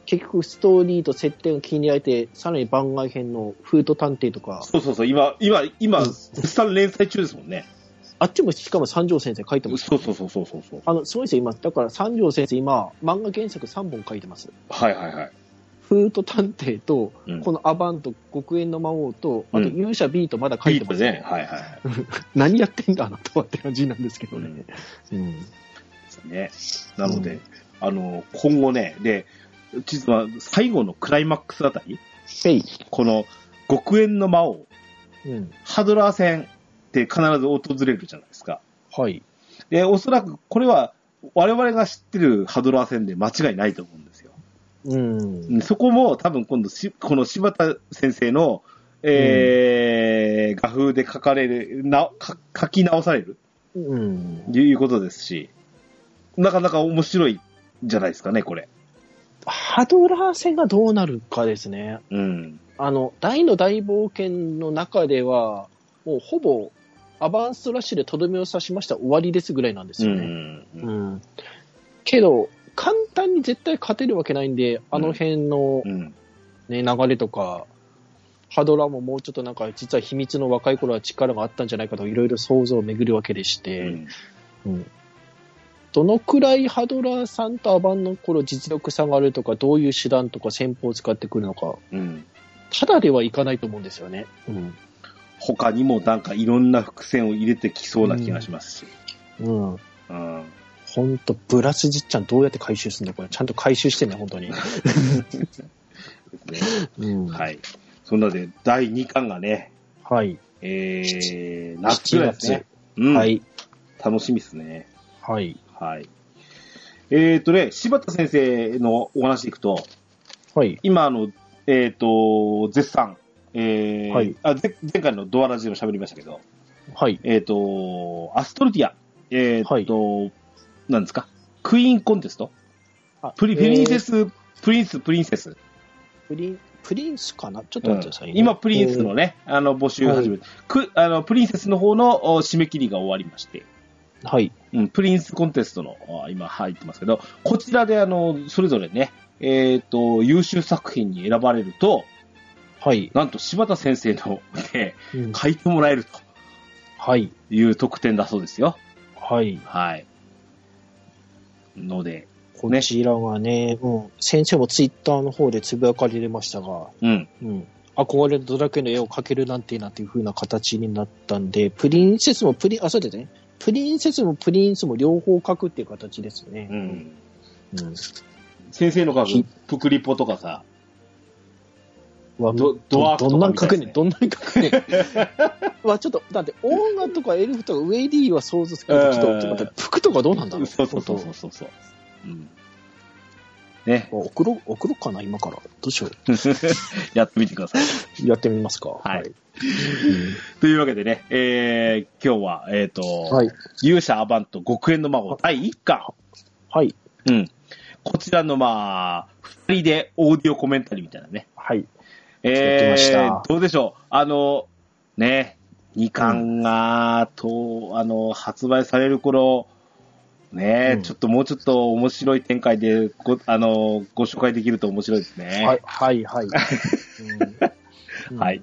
結局ストーリーと設定が気に入られて、さらに番外編のフード探偵とか、そうそうそう、今、今、今、うん絶賛連載中ですもんね。あっちもしかも三条先生書いてます。そうそうそうそうそうそう。あの、すごいですよ、今。だから三条先生今、漫画原作3本書いてます。はいはいはい。フード探偵と、うんこのアバンと極限の魔王と、あとうん勇者 B とまだ書いてます、ビートね。はいはいはい。何やってんだあなたはって感じなんですけどね。うん。ですね。なので、あの、今後ね、で、実は最後のクライマックスあたり。この極限の魔王、うん。ハドラー戦って必ず訪れるじゃないですか。はい。で、おそらくこれは我々が知ってるハドラー戦で間違いないと思うんですよ。うん。そこも多分今度し、この柴田先生の、えー画風で書かれる、な、か書き直される、うん。いうことですし、なかなか面白いんじゃないですかね、これ。ハドラー戦がどうなるかですね。うん。あの、大の大冒険の中では、もうほぼ、アバンストラッシュでとどめを刺しました終わりですぐらいなんですよね。うん。うん。けど、簡単に絶対勝てるわけないんで、あの辺のうん。ね、流れとか、ハドラーももうちょっとなんか、実は秘密の若い頃は力があったんじゃないかといろいろ想像を巡るわけでして、うんどのくらいハドラーさんとアバンの頃実力差があるとか、どういう手段とか戦法を使ってくるのか、うん。ただではいかないと思うんですよね。うん。他にもなんかいろんな伏線を入れてきそうな気がしますし。うん。うん。ほんと、ブラスじっちゃんどうやって回収するんだこれ。ちゃんと回収してね、本当に。で すね。うん。。はいい。そんなで、第2巻がね、はい。えー、夏ぐらいですね。はうん。い。楽しみですね。はい。はい。えーとね、柴田先生のお話いくと、はい。今、あの、えーと、絶賛、えーはい。あ前前回のドアラジでも喋りましたけど、はい。えーと、アストルティア、えーと、なんですか、クイーンコンテスト？あプリ、プリンセス、プリンス、プリンセス。プリン、プリンスかな？ちょっとうん待ってくださいね、今、プリンスのね、あの、募集始めて、くあの、プリンセスの方のお締め切りが終わりまして、はい。うん、プリンスコンテストの、あ今入ってますけど、こちらであの、それぞれね、えっ、と、優秀作品に選ばれると、はい。なんと柴田先生の、ね、うん書いてもらえるはい。という特典だそうですよ。はい。はい。ので、こちらがね、うん。先生もツイッターの方でつぶやかれましたが、うん。うん。憧れるドラクエの絵を描けるなんてなんていう風な形になったんで、プリンセスもプリン、あ、そうですね。プリンセスもプリンスも両方描くっていう形ですね。うん。うん。先生の書ひくプクリポとかさ、わドドワーフとどんなん書くねん、どんなに書くねん。わ、ちょっと、だって、オーガとかエルフとかウェイディは想像つくけど、ちょっと、待って、服とかどうなんだろうそうそうそうそうそうそう。うん。ね。送ろう、送ろうかな、今から。どうしよやってみてください。う。やってみますか。はいというわけでね、えー、今日は、えっ、と、はい。勇者アバント極限の魔法第1巻。はい。うん。こちらの、まあ、二人でオーディオコメンタリーみたいなね。はい。え作ってましたどうでしょう？あの、ね、2巻が、と、あの、発売される頃、ね、うんちょっともうちょっと面白い展開でご、あの、ご紹介できると面白いですね。はい、はい、はい。うんはい。。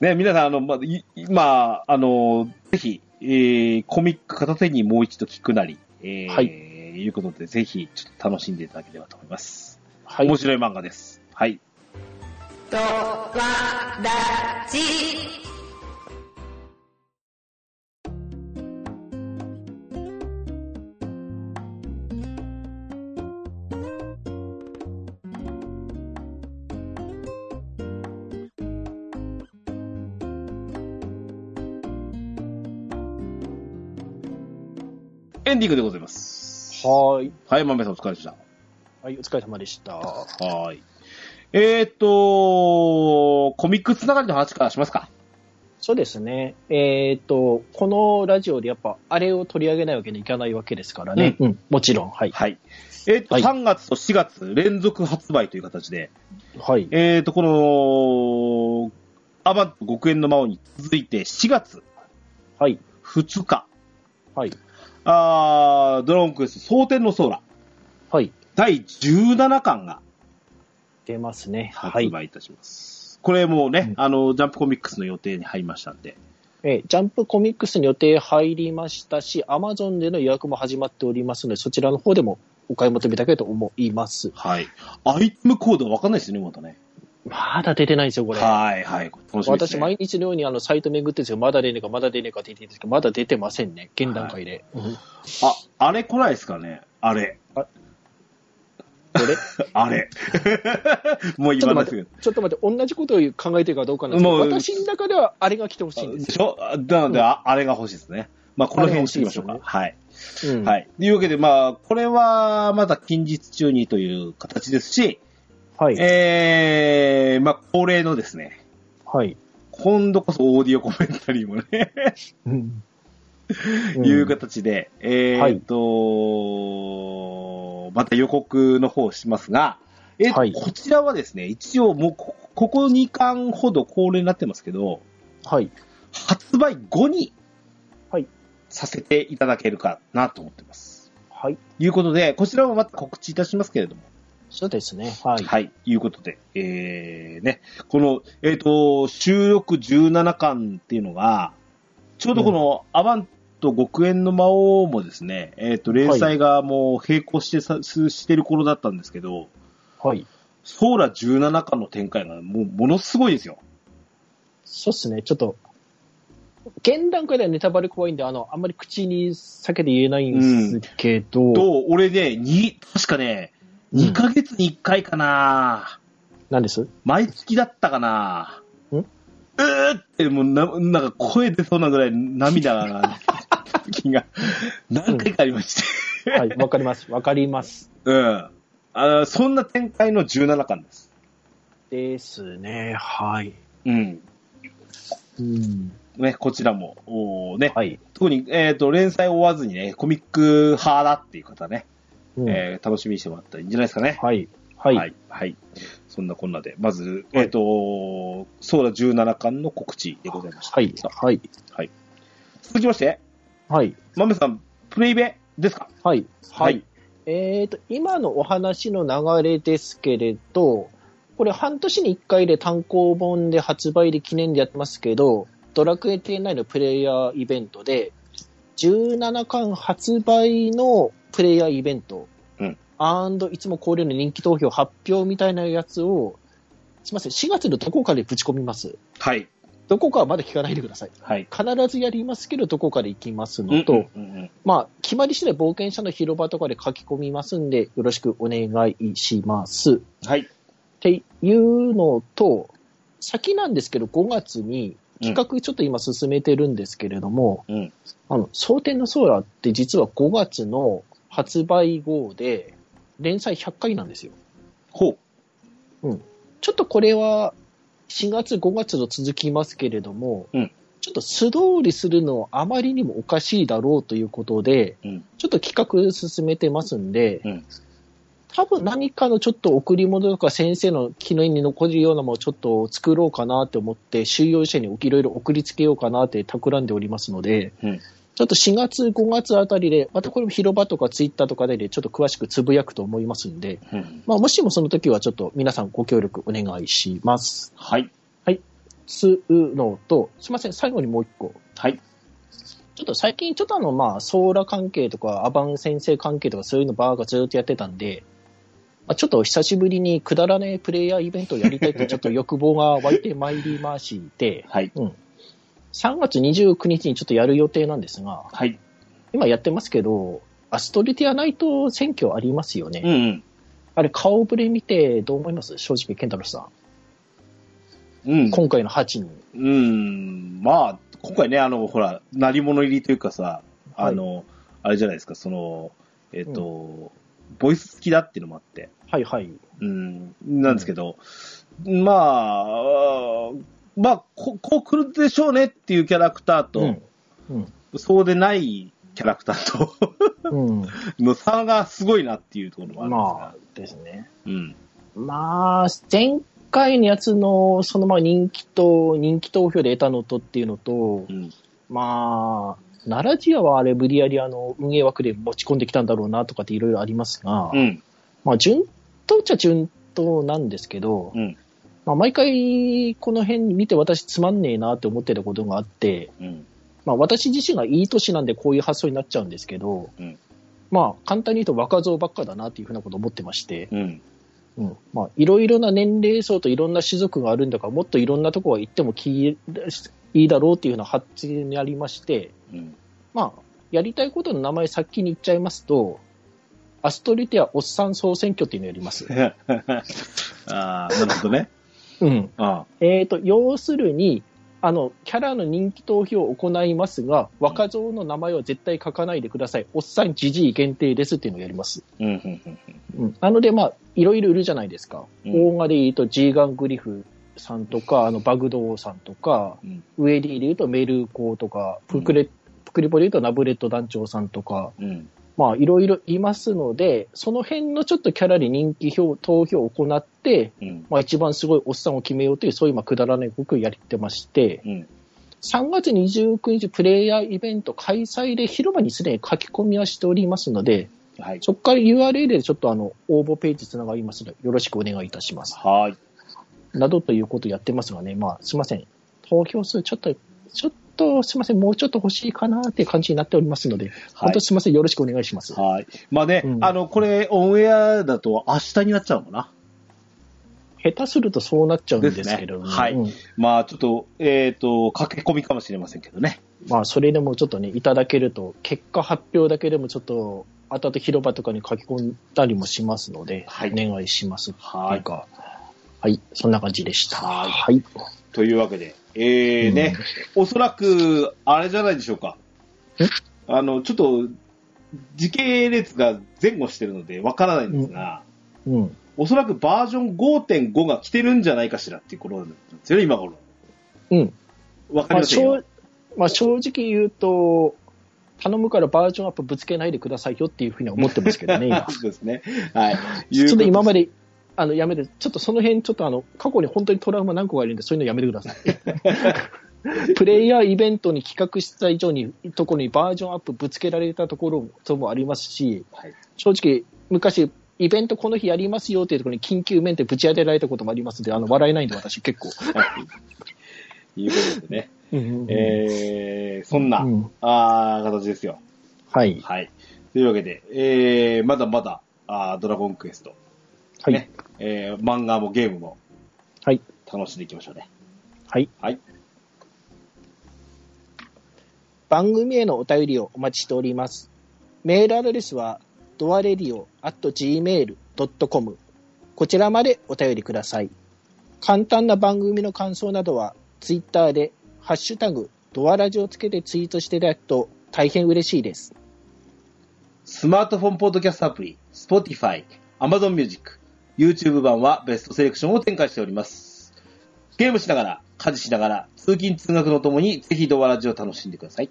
ね、皆さん、あの、ま今、あの、ぜひ、えー、コミック片手にもう一度聞くなり、えー、はいいうことで、ぜひ、ちょっと楽しんでいただければと思います。はい。面白い漫画です。はい。とわらじ。エンディングでございます。はーい。はい、豆さんお疲れ様でした。はい、お疲れ様でした。はーい。えーっと、コミックつながりの話からしますか？そうですね。えっ、と、このラジオでやっぱ、あれを取り上げないわけにいかないわけですからね。うん、もちろん。はい。はい。えーっと、はい3月と4月連続発売という形で、はい。えーっと、この、アバント極限の魔王に続いて4月はい。2日、はい。あードラゴンクエスト蒼天の空はい。第17巻が出ますね。は発い。売いたします。これもうね、うんあの、ジャンプコミックスの予定に入りましたんで、えージャンプコミックスに予定入りましたし、アマゾンでの予約も始まっておりますので、そちらの方でもお買い求めいただけると思います。はい。アイテムコードはわかんないですよね、まだね。まだ出てないんですよ、これ。はい、はい。楽しみです、私、ね。毎日のようにあのサイト巡ってるんですよ。まだ出ねえか、まだ出ねえかって言ってるんですけど、まだ出てませんね。現段階で。うんあ、あれ来ないですかね？あれ。これ？あれ。もうちょ言わないですちょっと待って、同じことを考えてるかどうかなんですけど、私の中ではあれが来てほしいんですでしょあなので、ああれが欲しいですね。まあ、この辺にしてみましょうか。あれはい。よ。うんはい。というわけで、まあ、これは、まだ近日中にという形ですし、はい。えー、まあ、恒例のですね、はい。今度こそオーディオコメンタリーもね、うんいう形で、えはいーと、また予告の方をしますが、えーとはいこちらはですね、一応もうこ、ここ2巻ほど恒例になってますけど、はい。発売後に、はいさせていただけるかなと思ってます。はい。ということで、こちらもまた告知いたしますけれども、そうですね。はい。はい、いうことで、えー、ね、この、えっ、と、収録17巻っていうのが、ちょうどこの、アバント極限の魔王もですね、えっ、と、連載がもう並行してさ、すしてる頃だったんですけど、はい。ソーラ17巻の展開がもう、ものすごいですよ。そうっすね。ちょっと、現段階ではネタバレ怖いんで、あの、あんまり口に避けて言えないんですけど、と、俺ね、に、確かね、うん2ヶ月に1回かな、何です？毎月だったかな。ん？うーって、もうな、なんか声出そうなぐらい涙が、時が何回かありまして。はい。わかります。わかります。うん。あそんな展開の17巻です。ですね。はい。うん。うん。ね、こちらも、おーね、はい。特に、えっ、と、連載追わずにね、コミック派だっていう方ね、うんえー楽しみにしてもらったらいいんじゃないですかね。はい。はい。はい。はい。そんなこんなで、まず、えっ、と、ソーラ17巻の告知でございました。はい。はい。続きまして、はい。マメさん、プレイベですか？はい。ははいい。えっ、と、今のお話の流れですけれど、これ半年に1回で単行本で発売で記念でやってますけど、ドラクエ10のプレイヤーイベントで、17巻発売のプレイヤーイベント、うんアンドいつも恒例の人気投票発表みたいなやつを、すみません、4月のどこかでぶち込みます。はい。どこかはまだ聞かないでください。はい。必ずやりますけど、どこかで行きますのと、うんうんうんまあ、決まり次第冒険者の広場とかで書き込みますんで、よろしくお願いします。っはい。ていうのと、先なんですけど、5月に企画ちょっと今進めてるんですけれども、うん。あの、蒼天のソーラーって実は5月の発売後で、連載100回なんですよ。ほちょっとこれは、4月、5月と続きますけれども、うんちょっと素通りするのはあまりにもおかしいだろうということで、う。うん。ちょっと企画進めてますんで、うん多分何かのちょっと贈り物とか先生の記念に残るようなものをちょっと作ろうかなと思って、収容者にいろいろ送りつけようかなって企んでおりますので、うんちょっと4月、5月あたりで、またこれも広場とかツイッターとかでちょっと詳しくつぶやくと思いますんで、うん。まあ、もしもその時はちょっと皆さんご協力お願いします。はい。つうのと、すいません、最後にもう一個。はい。ちょっと最近、ちょっとあの、まあ、ソーラ関係とか、アバン先生関係とか、そういうのばーがずっとやってたんで、まあ、ちょっと久しぶりにくだらねえプレイヤーイベントをやりたいと、ちょっと欲望が湧いてまいりまして、はい。3月29日にちょっとやる予定なんですが、はい。今やってますけど、アストリティアナイト選挙ありますよね。うんうん。あれ、顔ぶれ見てどう思います？正直、ケンタロスさん。うん。今回の8人。うん。まあ、今回ね、あの、ほら、鳴り物入りというかさ、あの、あれじゃないですか、その、えっ、と、ボイス付きだっていうのもあって、はいはい。うん、なんですけど、まあ、あーまあ、ここう来るでしょうねっていうキャラクターと、うん。うん。そうでないキャラクターとうん。の差がすごいなっていうところもあるんですが、まあ、ですね。うん。まあ、前回のやつの、そのまあ人気と、人気投票で得たのとっていうのとう、ん。まあ、奈良ジアはあれ無理やりあの、運営枠で持ち込んできたんだろうなとかっていろいろありますが、うん。まあ、順当っちゃ順当なんですけど、うん。まあ、毎回この辺見て私つまんねえなって思ってたことがあって、うん。まあ、私自身がいい年なんでこういう発想になっちゃうんですけど、うんまあ、簡単に言うと若造ばっかだなっていうふうなことを思ってまして、うん。うん。まあ、いろいろな年齢層といろんな種族があるんだから、もっといろんなところは行ってもいいだろうっていうふうな発言にありまして、うん。まあ、やりたいことの名前先に言っちゃいますと、アストリティアおっさん総選挙っていうのをやります。ああ、なるほどね。うん。あえっ、と、要するに、あの、キャラの人気投票を行いますが、若造の名前は絶対書かないでください。おっさんじじい限定ですっていうのをやります。うん。うん。うん。うん。なので、まあ、いろいろいるじゃないですか。うん大賀で言うと、ジーガングリフさんとか、あの、バグドーさんとか、うん。上で言うとメルコーとか、プクレ、プクリポで言うとナブレット団長さんとか、うん。まあ、いろいろいますので、その辺のちょっとキャラで人気票、投票を行って、うん。まあ、一番すごいおっさんを決めようという、そういう、まあ、くだらない動きをやってまして、うん。3月29日プレイヤーイベント開催で広場にすでに書き込みはしておりますので、はい。そこから URL でちょっとあの、応募ページつながりますので、よろしくお願いいたします。はい。などということをやってますがね、まあ、すいません。投票数ちょっと、ちょっと、すいません、もうちょっと欲しいかなっていう感じになっておりますので、本当すいません、よろしくお願いします。はい。まあね、うんあの、これ、オンエアだと明日になっちゃうのかな？下手するとそうなっちゃうんですけれども、ですねはいうんまあ、ちょっと、えっ、と、駆け込みかもしれませんけどね。まあ、それでもちょっとね、いただけると、結果発表だけでもちょっと、後々広場とかに書き込んだりもしますので、はいお願いします。はいなんか、はい、そんな感じでした。はいはい。というわけで、えーね、おそらく、あれじゃないでしょうかえ？あの、ちょっと、時系列が前後してるのでわからないんですが、うん。おそらくバージョン5.5が来てるんじゃないかしらっていうことなんですよね、今頃。うん。まあ、わかりませんよ。正まあ、正直言うと、頼むからバージョンアップぶつけないでくださいよっていうふうには思ってますけどね、今。そうですね。はい。ちょっと今まで。で、あの、やめて、ちょっとその辺、ちょっとあの、過去に本当にトラウマ何個かあるんで、そういうのやめてください。プレイヤーイベントに企画した以上に、ところにバージョンアップぶつけられたところもありますし、はい。正直、昔、イベントこの日やりますよっていうところに緊急メンテぶち当てられたこともありますので、あの、笑えないんで、私結構。いうことでね。えー、そんな、うんあー形ですよ。はい。はい。というわけで、えー、まだまだ、あードラゴンクエスト、はい。ね、えー、漫画もゲームも、はい。楽しんでいきましょうね。はい。はい。番組へのお便りをお待ちしております。メールアドレスは、ドアレディオ at gmail.com。こちらまでお便りください。簡単な番組の感想などは、ツイッターで、ハッシュタグ、ドアラジをつけてツイートしていただくと大変嬉しいです。スマートフォンポッドキャストアプリ、Spotify、Amazon Music、YouTube 版はベストセレクションを展開しております。ゲームしながら、家事しながら、通勤通学のともに、ぜひドアラジを楽しんでください。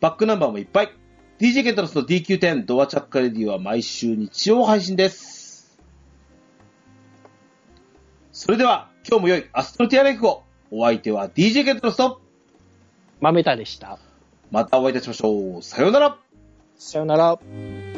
バックナンバーもいっぱい。DJ ケンタロスの DQ10 ドアチャッカレディは毎週日曜配信です。それでは、今日も良いアストロティアレイクを。お相手は DJ ケンタロスと、まめたでした。またお会いいたしましょう。さようなら。さよなら。